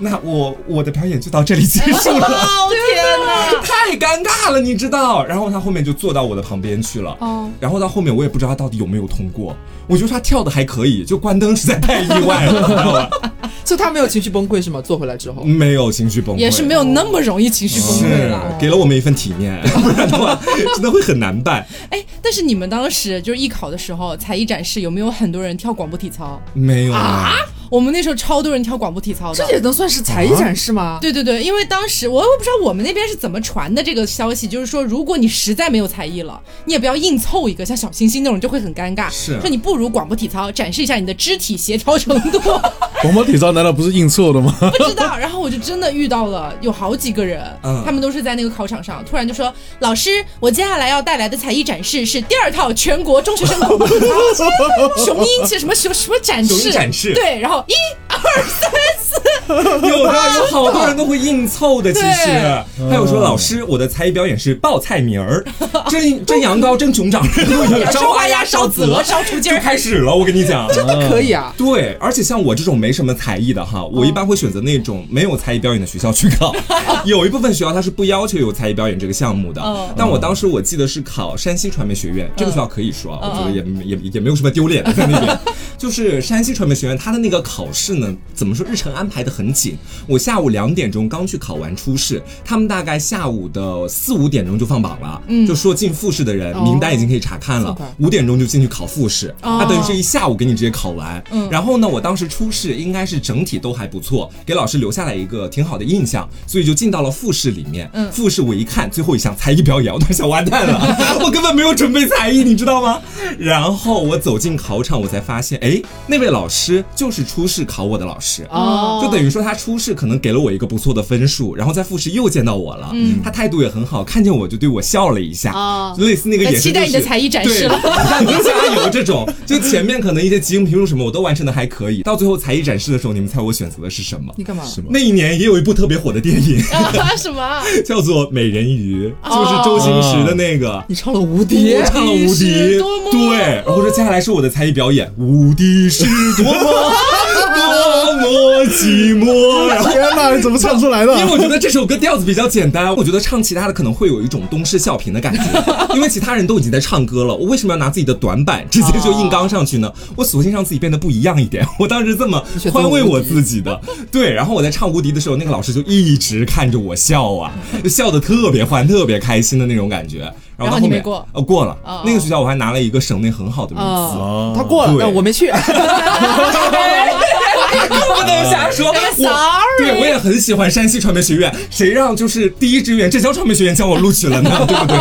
那我我的表演就到这里结束了。”天哪，太尴尬了，你知道？然后他后面就坐到我的旁边去了。哦，然后到后面我也不知道。他到底有没有通过？我觉得他跳的还可以，就关灯实在太意外了，知道吧？就他没有情绪崩溃是吗？坐回来之后没有情绪崩溃，也是没有那么容易情绪崩溃了。给了我们一份体面，不然的话真的会很难办。哎，但是你们当时就是艺考的时候，才艺展示有没有很多人跳广播体操？没有啊。我们那时候超多人跳广播体操的，这也能算是才艺展示吗？对对对，因为当时我我不知道我们那边是怎么传的这个消息，就是说如果你实在没有才艺了，你也不要硬凑一个像小星星那种，就会很尴尬。是，说你不如广播体操展示一下你的肢体协调程度。广播体操难道不是硬凑的吗？不知道。然后我就真的遇到了有好几个人，他们都是在那个考场上，突然就说：“老师，我接下来要带来的才艺展示是第二套全国中学生广播体操 雄鹰什么什么什么展示展示。”对，然后一二。三四，有的有好多人都会硬凑的，其实。还有说老师，我的才艺表演是报菜名儿，蒸蒸羊羔、蒸熊掌、烧花鸭、烧子鹅、烧雏鸡，就开始了。我跟你讲，真的可以啊。对，而且像我这种没什么才艺的哈，我一般会选择那种没有才艺表演的学校去考。有一部分学校它是不要求有才艺表演这个项目的，但我当时我记得是考山西传媒学院，这个学校可以说，我觉得也也也没有什么丢脸的在那边。就是山西传媒学院，它的那个考试呢。怎么说？日程安排的很紧。我下午两点钟刚去考完初试，他们大概下午的四五点钟就放榜了，就说进复试的人名单已经可以查看了。五点钟就进去考复试，他等于是一下午给你直接考完。然后呢，我当时初试应该是整体都还不错，给老师留下来一个挺好的印象，所以就进到了复试里面。复试我一看最后一项才艺表演，我当时想完蛋了，我根本没有准备才艺，你知道吗？然后我走进考场，我才发现，哎，那位老师就是初试考我的老师。哦，就等于说他初试可能给了我一个不错的分数，然后在复试又见到我了，嗯，他态度也很好，看见我就对我笑了一下，哦，类似那个眼神，期待你的才艺展示了，让您加油这种，就前面可能一些即兴评论什么我都完成的还可以，到最后才艺展示的时候，你们猜我选择的是什么？你干嘛？什么？那一年也有一部特别火的电影，什么？叫做《美人鱼》，就是周星驰的那个，你唱了无敌，我唱了无敌，对，然后说接下来是我的才艺表演，无敌是多么。多么寂寞！天哪，你怎么唱出来的？因为我觉得这首歌调子比较简单，我觉得唱其他的可能会有一种东施效颦的感觉。因为其他人都已经在唱歌了，我为什么要拿自己的短板直接就硬刚上去呢？我索性让自己变得不一样一点。我当时这么宽慰我自己的。对，然后我在唱《无敌》的时候，那个老师就一直看着我笑啊，就笑得特别欢、特别开心的那种感觉。然后后面过？哦，过了。那个学校我还拿了一个省内很好的名次。他过了，我没去。不能瞎说。对，我也很喜欢山西传媒学院。谁让就是第一志愿浙江传媒学院将我录取了呢？对不对？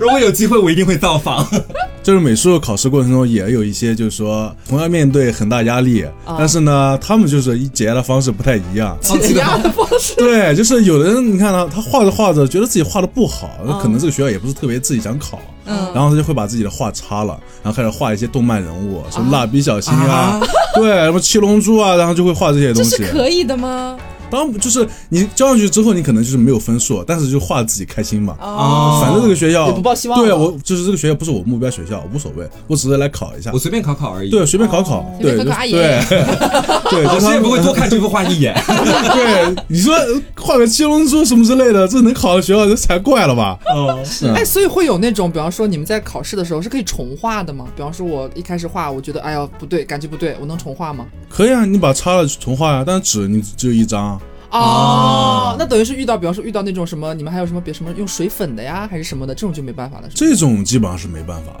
如果有机会，我一定会造访。就是美术考试过程中也有一些，就是说同样面对很大压力，但是呢，他们就是一解压的方式不太一样。解压的 方式。对，就是有的人，你看他，他画着画着，觉得自己画的不好，那可能这个学校也不是特别自己想考。嗯，然后他就会把自己的画擦了，然后开始画一些动漫人物，什么蜡笔小新啊，对，什么七龙珠啊，然后就会画这些东西。这是可以的吗？当然就是你交上去之后，你可能就是没有分数，但是就画自己开心嘛。哦反正这个学校也不抱希望对我就是这个学校不是我目标学校，无所谓，我只是来考一下我。随便考考而已。对，随便考考，对对对，老师也不会多看这幅画一眼。对，你说画个七龙珠什么之类的，这能考到学校，这才怪了吧？哦，是啊哎，所以会有那种，比方说你们在考试的时候是可以重画的吗？比方说我一开始画，我觉得哎呀不对，感觉不对，我能重画吗？可以啊，你把它擦了重画呀，但是纸你只有一张。哦，那等于是遇到，比方说遇到那种什么，你们还有什么别什么用水粉的呀，还是什么的，这种就没办法了，是吧？这种基本上是没办法了。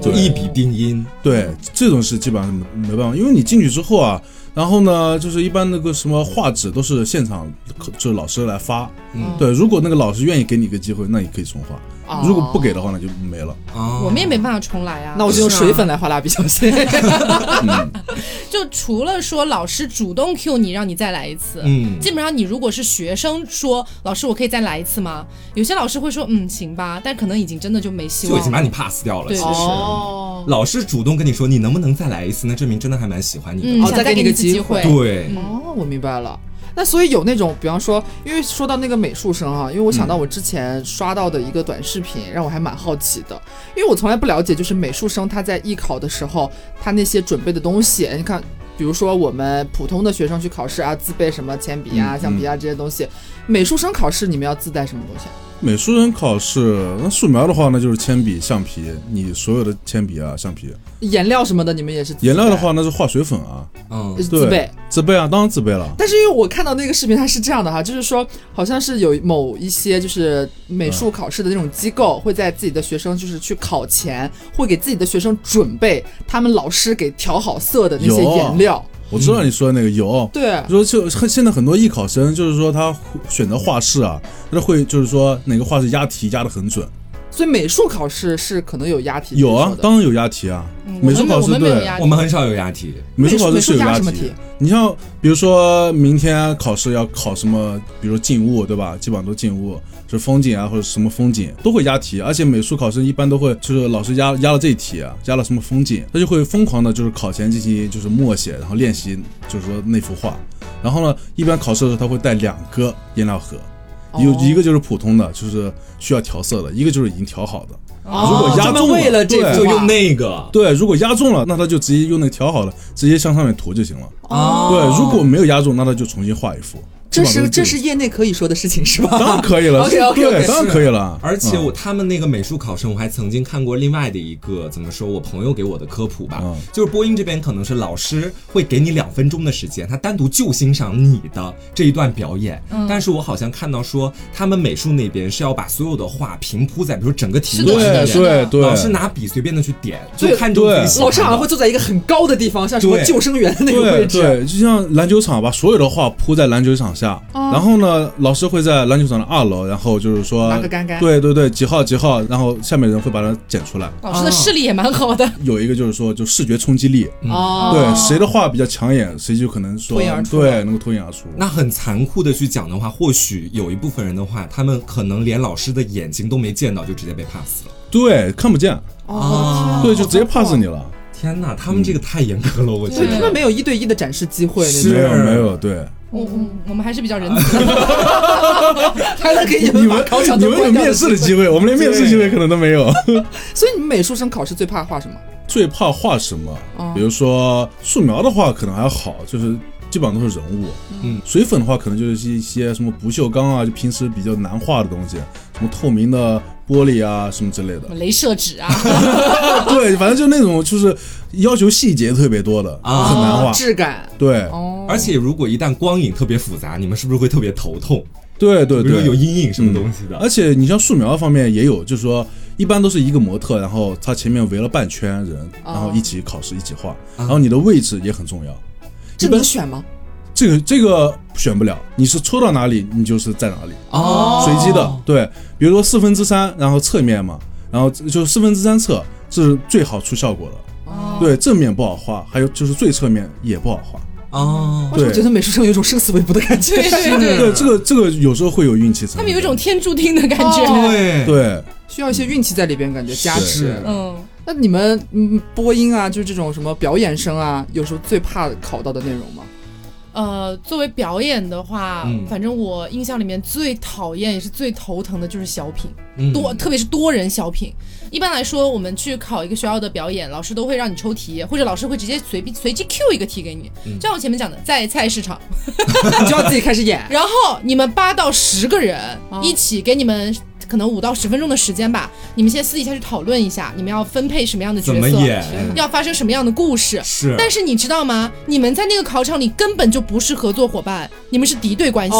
就一笔定音。对，这种是基本上没没办法，因为你进去之后啊，然后呢，就是一般那个什么画纸都是现场，就是老师来发。嗯对，如果那个老师愿意给你一个机会，那你可以重画；哦如果不给的话，那就没了。哦，我们也没办法重来啊。那我就用水粉来画蜡笔小新。嗯，就除了说老师主动 Q 你，让你再来一次，嗯基本上你如果是学生说老师我可以再来一次吗？有些老师会说嗯行吧，但可能已经真的就没希望了。就已经把你 pass 掉了。对其实哦，老师主动跟你说你能不能再来一次，那证明真的还蛮喜欢你的。嗯，哦再给你个机会机会。对，嗯哦，我明白了。那所以有那种，比方说，因为说到那个美术生哈、因为我想到我之前刷到的一个短视频，让我还蛮好奇的，因为我从来不了解，就是美术生他在艺考的时候，他那些准备的东西，你看，比如说我们普通的学生去考试啊，自备什么铅笔啊、嗯橡皮啊这些东西，美术生考试你们要自带什么东西啊？美术生考试，那素描的话，那就是铅笔、橡皮，你所有的铅笔啊、橡皮。颜料什么的你们也是颜料的话，那是画水粉啊，嗯自备。自备啊，当然自备了。但是因为我看到那个视频，它是这样的哈，就是说好像是有某一些就是美术考试的那种机构，会在自己的学生就是去考前，会给自己的学生准备他们老师给调好色的那些颜料。我知道你说的那个有，对，说就很现在很多艺考生就是说他选择画室啊，他会就是说哪个画室押题押的很准。所以美术考试是可能有押题。有啊当然有押题啊。嗯美术考试对我们很少有押题。美术考试是有押题。你像比如说明天考试要考什么，比如说静物对吧？基本上都静物，是风景啊或者什么风景都会押题，而且美术考试一般都会就是老师压压了这一题啊，压了什么风景，他就会疯狂的就是考前进行就是默写，然后练习就是说那幅画。然后呢，一般考试的时候他会带两个颜料盒，有哦一个就是普通的，就是需要调色的，一个就是已经调好的。哦如果压专门中了为了这对就用那个对，如果压中了，那他就直接用那个调好的，直接向上面涂就行了。哦，对，如果没有压中，那他就重新画一幅。这是这是业内可以说的事情是吧？当然可以了 对，当然可以了。而且我嗯。他们那个美术考生，我还曾经看过另外的一个怎么说，我朋友给我的科普吧，嗯。就是播音这边可能是老师会给你两分钟的时间，他单独就欣赏你的这一段表演。嗯。但是我好像看到说，他们美术那边是要把所有的画平铺在，比如整个题是目的是的上面，对对对，老师拿笔随便的去点，就看中自己喜欢。老师好像会坐在一个很高的地方，像什么救生员的那个位置。对对，就像篮球场把所有的画铺在篮球场下，哦然后呢，老师会在篮球场的二楼，然后就是说拿个杆杆对对对，几号几号，然后下面人会把它剪出来。老师的视力也蛮好的。有一个就是说，就视觉冲击力，哦，对，谁的话比较抢眼，谁就可能说脱颖而出对，能够脱颖而出。那很残酷的去讲的话，或许有一部分人的话，他们可能连老师的眼睛都没见到，就直接被 pass 了。对，看不见，哦，对，就直接 pass 你了。天哪，他们这个太严格了，我觉得。所以他们没有一对一的展示机会，没有没有，对，我我我们还是比较仁慈的。还能给你你们考场你们有都关掉面试的机会，我们连面试机会可能都没有。所以你们美术生考试最怕画什么？最怕画什么哦？比如说素描的话，可能还好，就是基本上都是人物。嗯，水粉的话，可能就是一些什么不锈钢啊，就平时比较难画的东西，什么透明的玻璃啊，什么之类的。镭射纸啊，对，反正就那种就是要求细节特别多的，啊很难画。质感对哦，而且如果一旦光影特别复杂，你们是不是会特别头痛？对对比如有。阴影什么东西的？而且你像素描方面也有，就是说一般都是一个模特，然后他前面围了半圈人，然后一起考试一起画，然后你的位置也很重要。这能选吗？这个这个选不了，你是抽到哪里，你就是在哪里，哦随机的。对，比如说四分之三，然后侧面嘛，然后就四分之三侧这是最好出效果的。哦对，正面不好画，还有就是最侧面也不好画。哦，为什么觉得美术生有一种生死未卜的感觉？对对对，对，这个这个有时候会有运气成分。他们有一种天注定的感哦觉。对，对，需要一些运气在里边，感觉加持。嗯，那你们嗯播音啊，就是这种什么表演生啊，有时候最怕考到的内容吗？呃，作为表演的话，反正我印象里面最讨厌也是最头疼的就是小品，多特别是多人小品。一般来说，我们去考一个学校的表演，老师都会让你抽题，或者老师会直接随便随机 Q 一个题给你。就像我前面讲的，在菜市场，你 就要自己开始演，然后你们八到十个人一起给你们。可能五到十分钟的时间吧，你们先私底下去讨论一下，你们要分配什么样的角色，要发生什么样的故事。是，但是你知道吗？你们在那个考场里根本就不是合作伙伴，你们是敌对关系，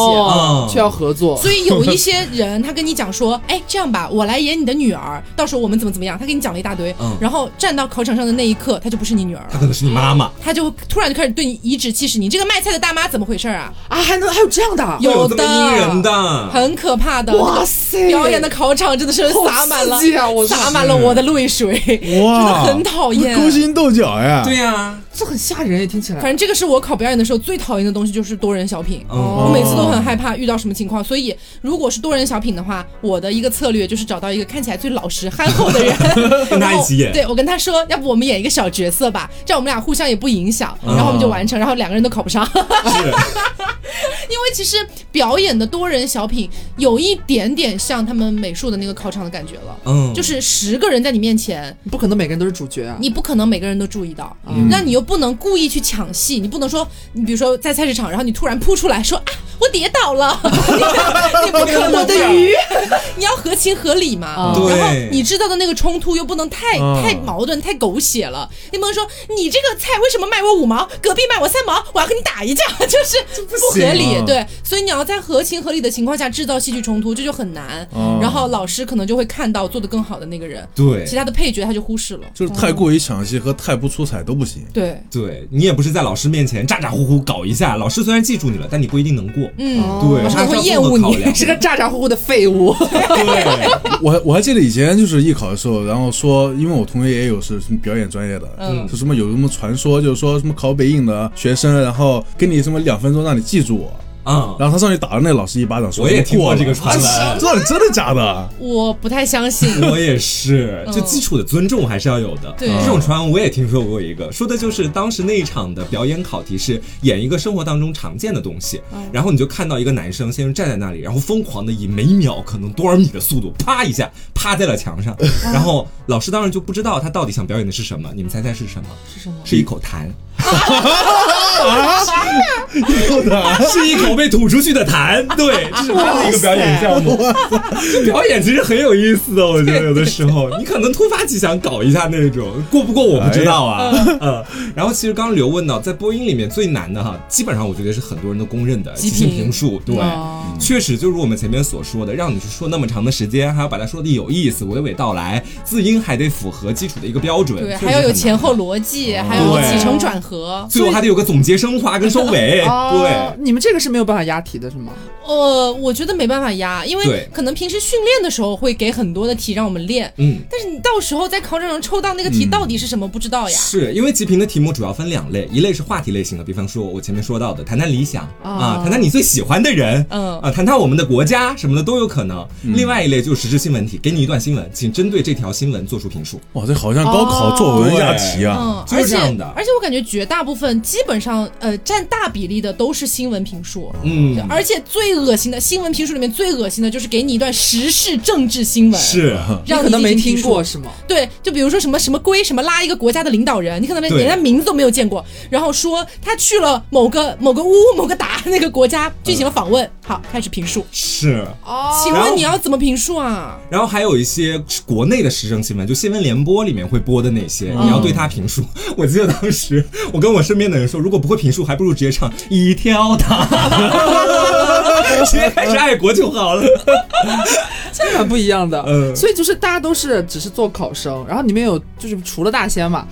却要合作。所以有一些人他跟你讲说，哎，这样吧，我来演你的女儿，到时候我们怎么怎么样？他给你讲了一大堆，然后站到考场上的那一刻，他就不是你女儿，他可能是你妈妈，他就突然就开始对你颐指气使，你这个卖菜的大妈怎么回事啊？啊，还能还有这样的？有的，人的，很可怕的。哇塞，表演的考场真的是。洒满了，洒满了我的泪水，哇，很讨厌，勾心斗角呀，对呀，这很吓人，也听起来。反正这个是我考表演的时候最讨厌的东西，就是多人小品。我每次都很害怕遇到什么情况，所以如果是多人小品的话，我的一个策略就是找到一个看起来最老实憨厚的人，跟他一起演。对我跟他说，要不我们演一个小角色吧，这样我们俩互相也不影响，然后我们就完成，然后两个人都考不上。因为其实表演的多人小品有一点点像他们美术的那个考场的感觉了，嗯，就是十个人在你面前，不可能每个人都是主角啊，你不可能每个人都注意到，那你又不能故意去抢戏，你不能说，你比如说在菜市场，然后你突然扑出来说啊，我跌倒了，你不可能的鱼，你要合情合理嘛，然后你知道的那个冲突又不能太太矛盾太狗血了，你不能说你这个菜为什么卖我五毛，隔壁卖我三毛，我要跟你打一架，就是不合理。对，所以你要在合情合理的情况下制造戏剧冲突，这就很难。然后老师可能就会看到做的更好的那个人，对，其他的配角他就忽视了。就是太过于抢戏和太不出彩都不行。对，对你也不是在老师面前咋咋呼呼搞一下，老师虽然记住你了，但你不一定能过。嗯，对，他会厌恶你，是 个咋咋呼呼的废物。对，我 我还记得以前就是艺考的时候，然后说，因为我同学也有是什么表演专业的，嗯，说什么有什么传说，就是说什么考北影的学生，然后给你什么两分钟让你记住我。嗯，然后他上去打了那老师一巴掌，说我也听过这个传闻，到底真的假的？我不太相信。我也是，就基础的尊重还是要有的。对，这种传闻我也听说过一个，说的就是当时那一场的表演考题是演一个生活当中常见的东西，然后你就看到一个男生先是站在那里，然后疯狂的以每秒可能多少米的速度，啪一下趴在了墙上，然后老师当时就不知道他到底想表演的是什么，你们猜猜是什么？是什么？是一口痰。啊！一口痰？是一口被吐出去的痰，对，这是他的一个表演项目。表演其实很有意思的，我觉得有的时候你可能突发奇想搞一下那种，过不过我不知道啊。嗯，然后其实刚刚刘问到，在播音里面最难的哈，基本上我觉得是很多人都公认的即兴评述。对，确实就如我们前面所说的，让你去说那么长的时间，还要把它说的有意思、娓娓道来，字音还得符合基础的一个标准，对，还要有前后逻辑，还有起承转合。最后还得有个总结升华跟收尾，对，你们这个是没有办法押题的是吗？呃，我觉得没办法押，因为可能平时训练的时候会给很多的题让我们练，嗯，但是你到时候在考场上抽到那个题到底是什么不知道呀？是因为极评的题目主要分两类，一类是话题类型的，比方说我前面说到的谈谈理想啊，谈谈你最喜欢的人，嗯啊，谈谈我们的国家什么的都有可能。另外一类就是时事新闻题，给你一段新闻，请针对这条新闻做出评述。哇，这好像高考作文押题啊，就是这样的。而且我感觉绝大部分基本上呃占大比例的都是新闻评述，嗯，而且最恶心的新闻评述里面最恶心的就是给你一段时事政治新闻，是，让可能没听过是吗？对，就比如说什么什么归什么拉一个国家的领导人，你可能连他名字都没有见过，然后说他去了某个某个乌某个达那个国家进行了访问，好开始评述，是。哦，请问你要怎么评述啊？然后还有一些国内的时政新闻，就新闻联播里面会播的那些，你要对他评述。我记得当时我跟我身边的人说，如果不会评述，还不如直接唱一条塔。直接开始爱国就好了，这蛮不一样的。嗯，所以就是大家都是只是做考生，然后里面有就是除了大仙嘛，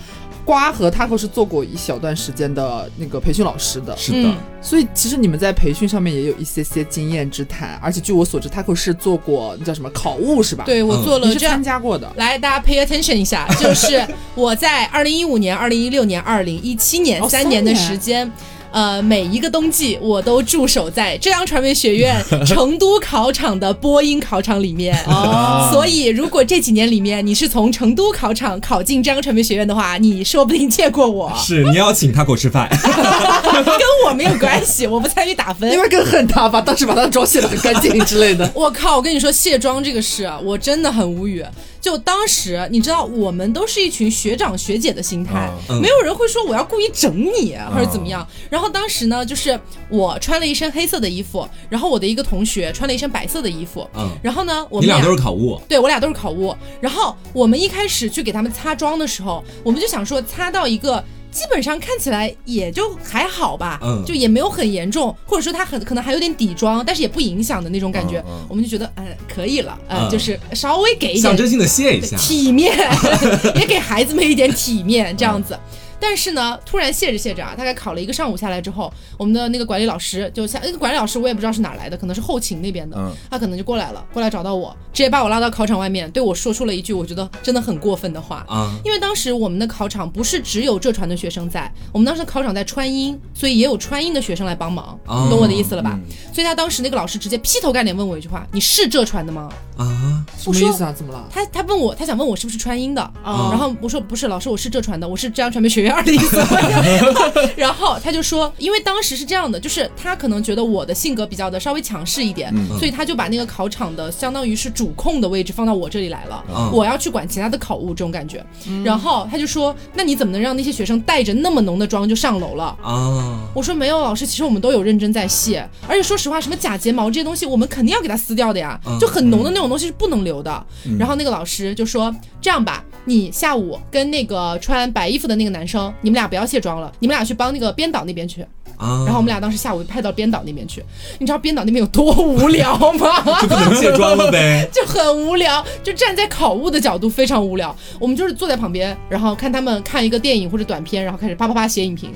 瓜和 taco 是做过一小段时间的那个培训老师的，是的。所以其实你们在培训上面也有一些些经验之谈，而且据我所知，taco 是做过那叫什么考务是吧？对，我做了，是参加过的。来，大家 pay attention 一下，就是我在二零一五年、二零一六年、二零一七年三年的时间。呃，每一个冬季我都驻守在浙江传媒学院 成都考场的播音考场里面。哦，所以如果这几年里面你是从成都考场考进浙江传媒学院的话，你说不定见过我。是，你要请他给我吃饭，跟我没有关系，我不参与打分。因为更恨他吧？当时把他的妆卸得很干净之类的。我靠！我跟你说卸妆这个事，我真的很无语。就当时，你知道，我们都是一群学长学姐的心态，没有人会说我要故意整你或者怎么样。然后当时呢，就是我穿了一身黑色的衣服，然后我的一个同学穿了一身白色的衣服。嗯。然后呢，我们俩都是考务。对，我俩都是考务。然后我们一开始去给他们擦妆的时候，我们就想说擦到一个。基本上看起来也就还好吧，嗯，就也没有很严重，或者说他很可能还有点底妆，但是也不影响的那种感觉，我们就觉得嗯可以了，嗯，就是稍微给一点象征性的谢一下，体面，也给孩子们一点体面，这样子。但是呢，突然谢着谢着啊，大概考了一个上午下来之后，我们的那个管理老师就像那个管理老师，我也不知道是哪来的，可能是后勤那边的，他可能就过来了，过来找到我，直接把我拉到考场外面，对我说出了一句我觉得真的很过分的话啊，因为当时我们的考场不是只有浙传的学生在，我们当时考场在川音，所以也有川音的学生来帮忙，懂我的意思了吧？所以他当时那个老师直接劈头盖脸问我一句话：“你是浙传的吗？”啊，什么意思啊？怎么了？他他问我，他想问我是不是川音的，然后我说不是，老师我是浙传的，我是浙江传媒学院二的意思。然后他就说，因为当时是这样的，就是他可能觉得我的性格比较的稍微强势一点，所以他就把那个考场的相当于是主控的位置放到我这里来了，我要去管其他的考务这种感觉。然后他就说，那你怎么能让那些学生带着那么浓的妆就上楼了啊？我说没有，老师，其实我们都有认真在卸，而且说实话，什么假睫毛这些东西，我们肯定要给它撕掉的呀，就很浓的那种东西是不能留的。然后那个老师就说，这样吧，你下午跟那个穿白衣服的那个男生，你们俩不要卸妆了，你们俩去帮那个编导那边去。啊！然后我们俩当时下午派到编导那边去，你知道编导那边有多无聊吗？就不能卸妆了呗，就很无聊，就站在考务的角度非常无聊。我们就是坐在旁边，然后看他们看一个电影或者短片，然后开始啪啪啪写影评，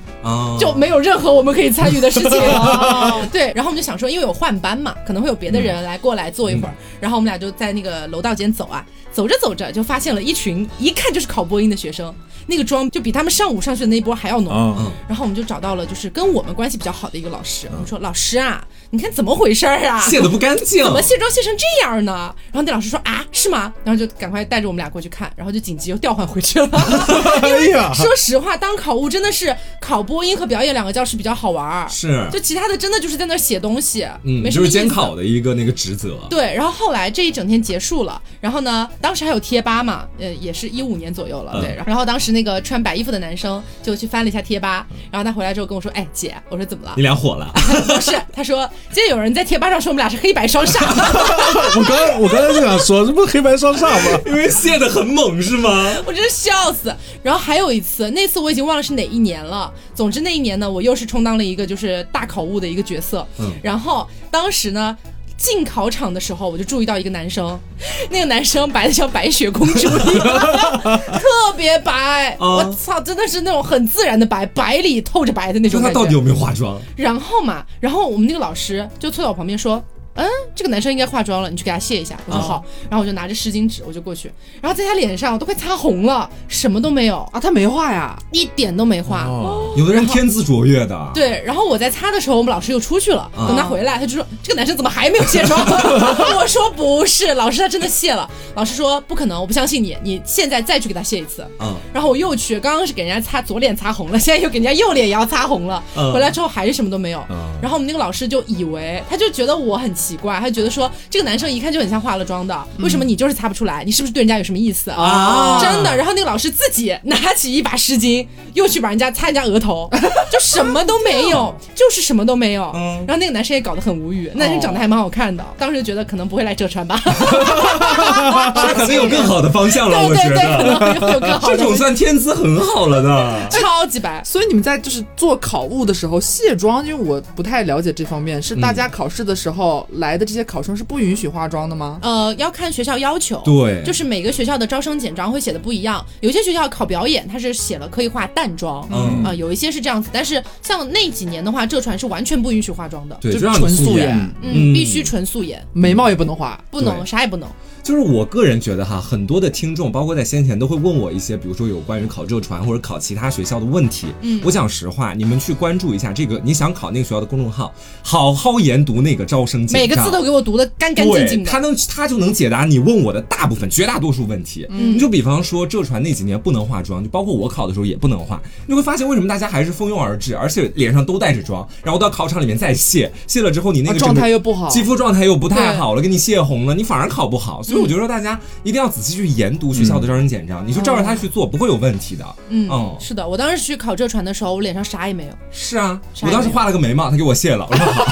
就没有任何我们可以参与的事情。对，然后我们就想说，因为有换班嘛，可能会有别的人来过来坐一会儿，然后我们俩就在那个楼道间走啊，走着走着就发现了一群一看就是考播音的学生。那个妆就比他们上午上去的那一波还要浓，然后我们就找到了，就是跟我们关系比较好的一个老师，我们说老师啊，你看怎么回事儿啊？卸的不干净，怎么卸妆卸成这样呢？然后那老师说啊，是吗？然后就赶快带着我们俩过去看，然后就紧急又调换回去了。因为说实话，当考务真的是考播音和表演两个教室比较好玩儿，是，就其他的真的就是在那写东西，嗯，就是监考的一个那个职责。对，然后后来这一整天结束了，然后呢，当时还有贴吧嘛，呃，也是一五年左右了，对，然后当时那个穿白衣服。的男生就去翻了一下贴吧，然后他回来之后跟我说：“哎，姐，我说怎么了？你俩火了？不是，他说今天有人在贴吧上说我们俩是黑白双煞。我刚我刚才就想说，这不是黑白双煞吗？因为卸的很猛是吗？我真是笑死。然后还有一次，那次我已经忘了是哪一年了。总之那一年呢，我又是充当了一个就是大考务的一个角色。嗯，然后当时呢。进考场的时候，我就注意到一个男生，那个男生白的像白雪公主一样，特别白。我操，真的是那种很自然的白，白里透着白的那种。他到底有没有化妆？然后嘛，然后我们那个老师就坐在我旁边说。嗯，这个男生应该化妆了，你去给他卸一下。我说好，然后我就拿着湿巾纸，我就过去，然后在他脸上都快擦红了，什么都没有啊，他没画呀，一点都没画。有的人天资卓越的。对，然后我在擦的时候，我们老师又出去了，等他回来，他就说这个男生怎么还没有卸妆？我说不是，老师他真的卸了。老师说不可能，我不相信你，你现在再去给他卸一次。嗯，然后我又去，刚刚是给人家擦左脸擦红了，现在又给人家右脸也要擦红了。回来之后还是什么都没有。然后我们那个老师就以为，他就觉得我很。奇怪，他觉得说这个男生一看就很像化了妆的，为什么你就是擦不出来？你是不是对人家有什么意思啊？真的。然后那个老师自己拿起一把湿巾，又去把人家擦人家额头，就什么都没有，就是什么都没有。然后那个男生也搞得很无语，男生长得还蛮好看的，当时就觉得可能不会来浙传吧，可能有更好的方向了。我觉得这种算天资很好了的，超级白。所以你们在就是做考务的时候卸妆，因为我不太了解这方面，是大家考试的时候。来的这些考生是不允许化妆的吗？呃，要看学校要求。对，就是每个学校的招生简章会写的不一样。有些学校考表演，它是写了可以化淡妆，嗯啊，有一些是这样子。但是像那几年的话，浙传是完全不允许化妆的，对，纯素颜，嗯，必须纯素颜，眉毛也不能画，不能，啥也不能。就是我个人觉得哈，很多的听众，包括在先前都会问我一些，比如说有关于考浙传或者考其他学校的问题。嗯，我讲实话，你们去关注一下这个你想考那个学校的公众号，好好研读那个招生简每个字都给我读的干干净净的。他能他就能解答你问我的大部分、绝大多数问题。嗯，你就比方说浙传那几年不能化妆，就包括我考的时候也不能化，你会发现为什么大家还是蜂拥而至，而且脸上都带着妆，然后到考场里面再卸，卸了之后你那个状态又不好，肌肤状态又不太好了，给你卸红了，你反而考不好。所以我觉得大家一定要仔细去研读学校的招生简章，你就照着它去做，不会有问题的。嗯，是的，我当时去考浙传的时候，我脸上啥也没有。是啊，我当时画了个眉毛，他给我卸了，我说好，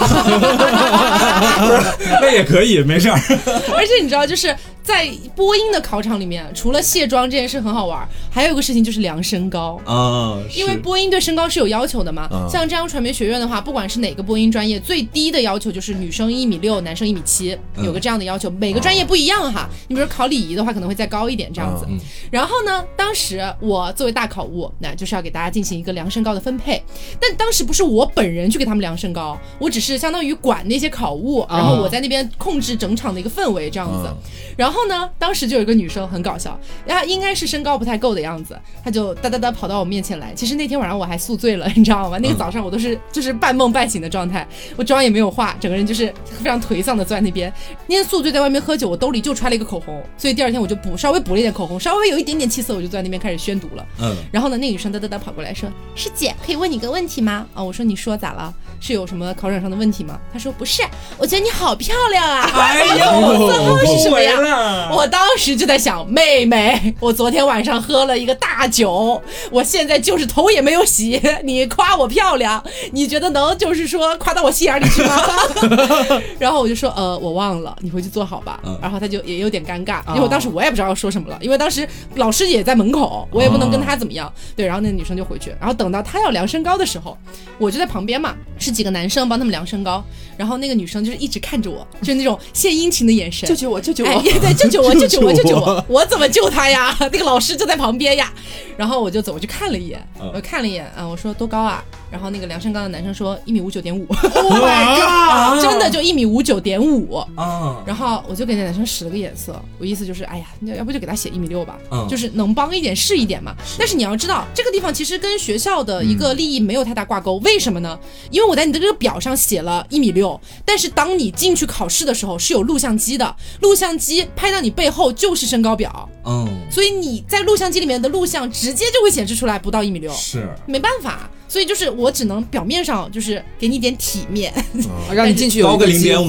那也可以，没事儿。而且你知道，就是。在播音的考场里面，除了卸妆这件事很好玩，还有一个事情就是量身高啊。因为播音对身高是有要求的嘛。像浙江传媒学院的话，不管是哪个播音专业，最低的要求就是女生一米六，男生一米七，有个这样的要求。每个专业不一样哈。你比如考礼仪的话，可能会再高一点这样子。然后呢，当时我作为大考务，那就是要给大家进行一个量身高的分配。但当时不是我本人去给他们量身高，我只是相当于管那些考务，然后我在那边控制整场的一个氛围这样子。然后。然后呢？当时就有一个女生很搞笑，然后应该是身高不太够的样子，她就哒哒哒跑到我面前来。其实那天晚上我还宿醉了，你知道吗？那个早上我都是就是半梦半醒的状态，我妆也没有化，整个人就是非常颓丧的坐在那边。那天宿醉在外面喝酒，我兜里就揣了一个口红，所以第二天我就补稍微补了一点口红，稍微有一点点气色，我就坐在那边开始宣读了。嗯。然后呢，那女生哒哒哒跑过来说：“师姐，可以问你个问题吗？”啊，我说：“你说咋了？是有什么考场上的问题吗？”她说：“不是，我觉得你好漂亮啊。”哎呦，最后是什么呀？我当时就在想，妹妹，我昨天晚上喝了一个大酒，我现在就是头也没有洗，你夸我漂亮，你觉得能就是说夸到我心眼里去吗？然后我就说，呃，我忘了，你回去坐好吧。然后他就也有点尴尬，因为我当时我也不知道要说什么了，因为当时老师也在门口，我也不能跟他怎么样。对，然后那个女生就回去，然后等到她要量身高的时候，我就在旁边嘛，是几个男生帮他们量身高，然后那个女生就是一直看着我，就是那种献殷勤的眼神，救救我，救救我，对，救 救我。救救我！救救我！我怎么救他呀？那个老师就在旁边呀。然后我就走过去看了一眼，我看了一眼啊，我说多高啊？然后那个量身高的男生说一米五九点五。Oh my god！真的就一米五九点五啊。然后我就给那男生使了个眼色，我意思就是，哎呀，要不就给他写一米六吧，就是能帮一点是一点嘛。但是你要知道，这个地方其实跟学校的一个利益没有太大挂钩。为什么呢？因为我在你的这个表上写了一米六，但是当你进去考试的时候是有录像机的，录像机拍到你背后就是身高表。嗯，所以你在录像机里面的录像直接就会显示出来不到一米六，是没办法。所以就是我只能表面上就是给你点体面，让你进去高个零点五，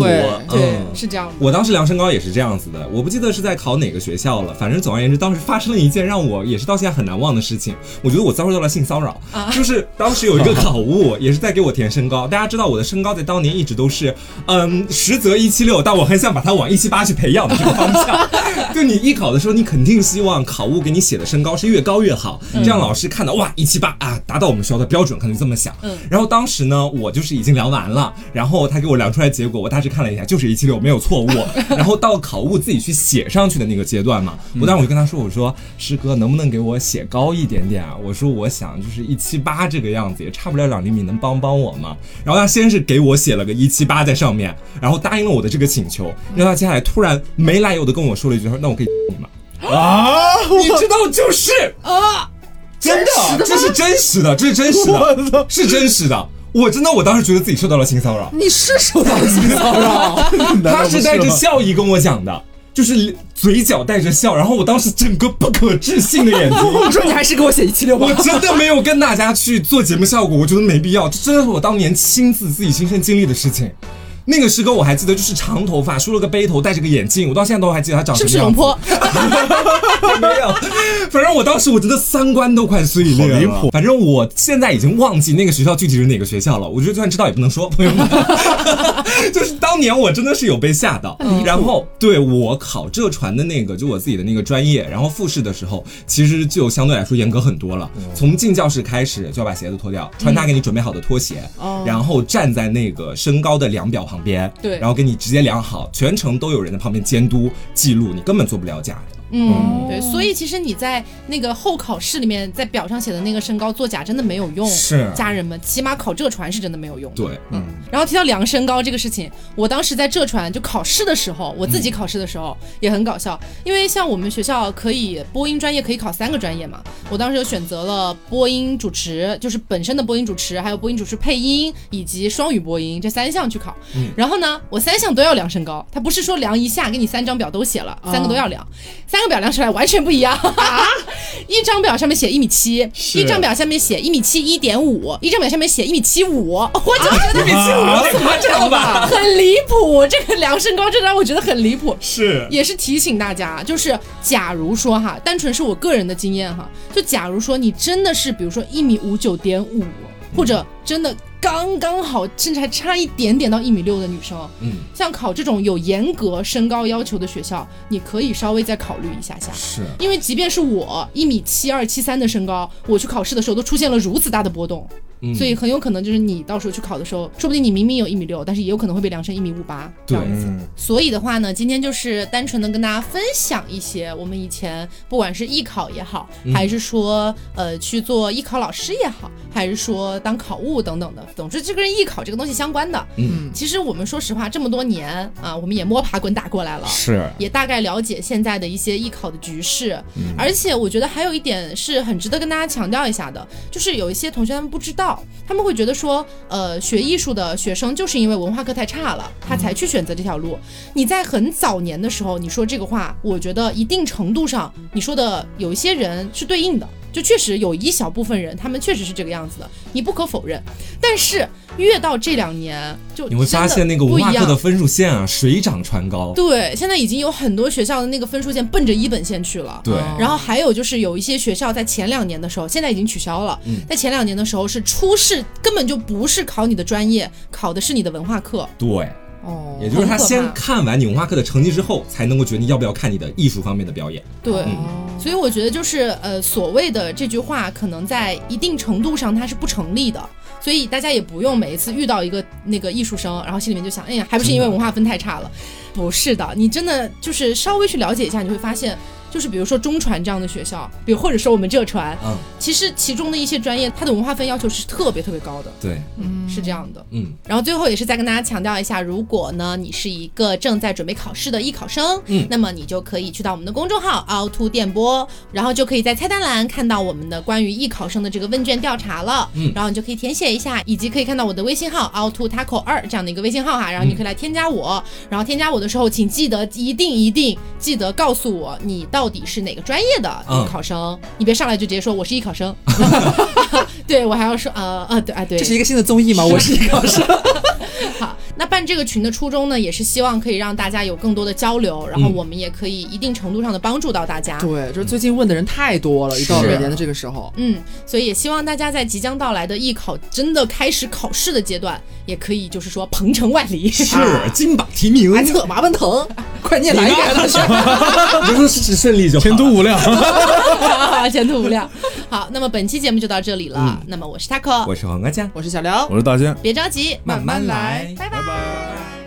对，是这样。我当时量身高也是这样子的，我不记得是在考哪个学校了，反正总而言之，当时发生了一件让我也是到现在很难忘的事情。我觉得我遭受到了性骚扰，就是当时有一个考务也是在给我填身高。大家知道我的身高在当年一直都是，嗯，实则一七六，但我很想把它往一七八去培养的这个方向。就你艺考的时候，你肯定希望考务给你写的身高是越高越好，这样老师看到哇一七八啊，达到我们学校的标准。可能这么想，嗯，然后当时呢，我就是已经量完了，然后他给我量出来结果，我大致看了一下，就是一七六，没有错误。然后到考务自己去写上去的那个阶段嘛，我当时我就跟他说，我说师哥能不能给我写高一点点啊？我说我想就是一七八这个样子，也差不了两厘米，能帮帮我吗？然后他先是给我写了个一七八在上面，然后答应了我的这个请求，然后他接下来突然没来由的跟我说了一句，他说那我可以 你吗？啊，你知道就是啊。真的，这是真实的，这是真实的，是真实的。我真的，我当时觉得自己受到了性骚扰。你是受到了性骚扰？他是带着笑意跟我讲的，就是嘴角带着笑。然后我当时整个不可置信的眼睛。我说你还是给我写一七六吧。我真的没有跟大家去做节目效果，我觉得没必要。这真的是我当年亲自自己亲身经历的事情。那个师哥我还记得，就是长头发，梳了个背头，戴着个眼镜，我到现在都还记得他长什么样。是不是龙坡？没有，反正我当时我真的三观都快碎裂了。反正我现在已经忘记那个学校具体是哪个学校了。我觉得就算知道也不能说，朋友们。就是当年我真的是有被吓到。然后对我考浙传的那个，就我自己的那个专业，然后复试的时候，其实就相对来说严格很多了。从进教室开始就要把鞋子脱掉，穿他给你准备好的拖鞋，然后站在那个身高的量表旁边，对，然后给你直接量好，全程都有人在旁边监督记录，你根本做不了假的。嗯，对，所以其实你在那个候考试里面，在表上写的那个身高作假真的没有用。是，家人们，起码考浙传是真的没有用。对，嗯。然后提到量身高这个事情，我当时在浙传就考试的时候，我自己考试的时候也很搞笑，因为像我们学校可以播音专业可以考三个专业嘛，我当时就选择了播音主持，就是本身的播音主持，还有播音主持配音以及双语播音这三项去考。然后呢，我三项都要量身高，他不是说量一下给你三张表都写了，三个都要量，三。张表量出来完全不一样啊！一张表上面写一米七，一张表下面写一米七一点五，一张表下面写一米七五，我就觉得一米七五怎么这样吧？很离谱，这个量身高这让我觉得很离谱。是，也是提醒大家，就是假如说哈，单纯是我个人的经验哈，就假如说你真的是比如说一米五九点五，或者真的。刚刚好，甚至还差一点点到一米六的女生，嗯，像考这种有严格身高要求的学校，你可以稍微再考虑一下下，是。因为即便是我一米七二七三的身高，我去考试的时候都出现了如此大的波动。所以很有可能就是你到时候去考的时候，说不定你明明有一米六，但是也有可能会被量成一米五八这样子。所以的话呢，今天就是单纯的跟大家分享一些我们以前不管是艺考也好，还是说呃去做艺考老师也好，还是说当考务等等的，总之就跟艺考这个东西相关的。嗯，其实我们说实话，这么多年啊，我们也摸爬滚打过来了，是也大概了解现在的一些艺考的局势。而且我觉得还有一点是很值得跟大家强调一下的，就是有一些同学他们不知道。他们会觉得说，呃，学艺术的学生就是因为文化课太差了，他才去选择这条路。你在很早年的时候你说这个话，我觉得一定程度上你说的有一些人是对应的。就确实有一小部分人，他们确实是这个样子的，你不可否认。但是越到这两年，就你会发现那个文化课的分数线啊水涨船高。对，现在已经有很多学校的那个分数线奔着一本线去了。对，然后还有就是有一些学校在前两年的时候，现在已经取消了。嗯在前两年的时候是初试，根本就不是考你的专业，考的是你的文化课。对。哦，也就是他先看完你文化课的成绩之后，才能够决定要不要看你的艺术方面的表演。对，所以我觉得就是呃，所谓的这句话，可能在一定程度上它是不成立的。所以大家也不用每一次遇到一个那个艺术生，然后心里面就想，哎呀，还不是因为文化分太差了？不是的，你真的就是稍微去了解一下，你会发现。就是比如说中传这样的学校，比如或者说我们浙传，嗯，其实其中的一些专业，它的文化分要求是特别特别高的，对，嗯，是这样的，嗯。然后最后也是再跟大家强调一下，如果呢你是一个正在准备考试的艺考生，嗯，那么你就可以去到我们的公众号凹凸电波，然后就可以在菜单栏看到我们的关于艺考生的这个问卷调查了，嗯，然后你就可以填写一下，以及可以看到我的微信号凹凸 taco 二这样的一个微信号哈，然后你可以来添加我，然后添加我的时候，请记得一定一定记得告诉我你到底是哪个专。业的艺考生，你别上来就直接说我是艺考生，对我还要说呃呃对啊对，这是一个新的综艺吗？我是艺考生。好，那办这个群的初衷呢，也是希望可以让大家有更多的交流，然后我们也可以一定程度上的帮助到大家。对，就是最近问的人太多了，一到每年的这个时候，嗯，所以也希望大家在即将到来的艺考真的开始考试的阶段，也可以就是说鹏程万里，是金榜题名，策马奔腾，快念来一个大学？你 就说事顺利就前途无量，前途无量。好，那么本期节目就到这里了。那么我是 taco，我是黄瓜酱，我是小刘，我是大仙，别着急，慢慢来，拜拜。love.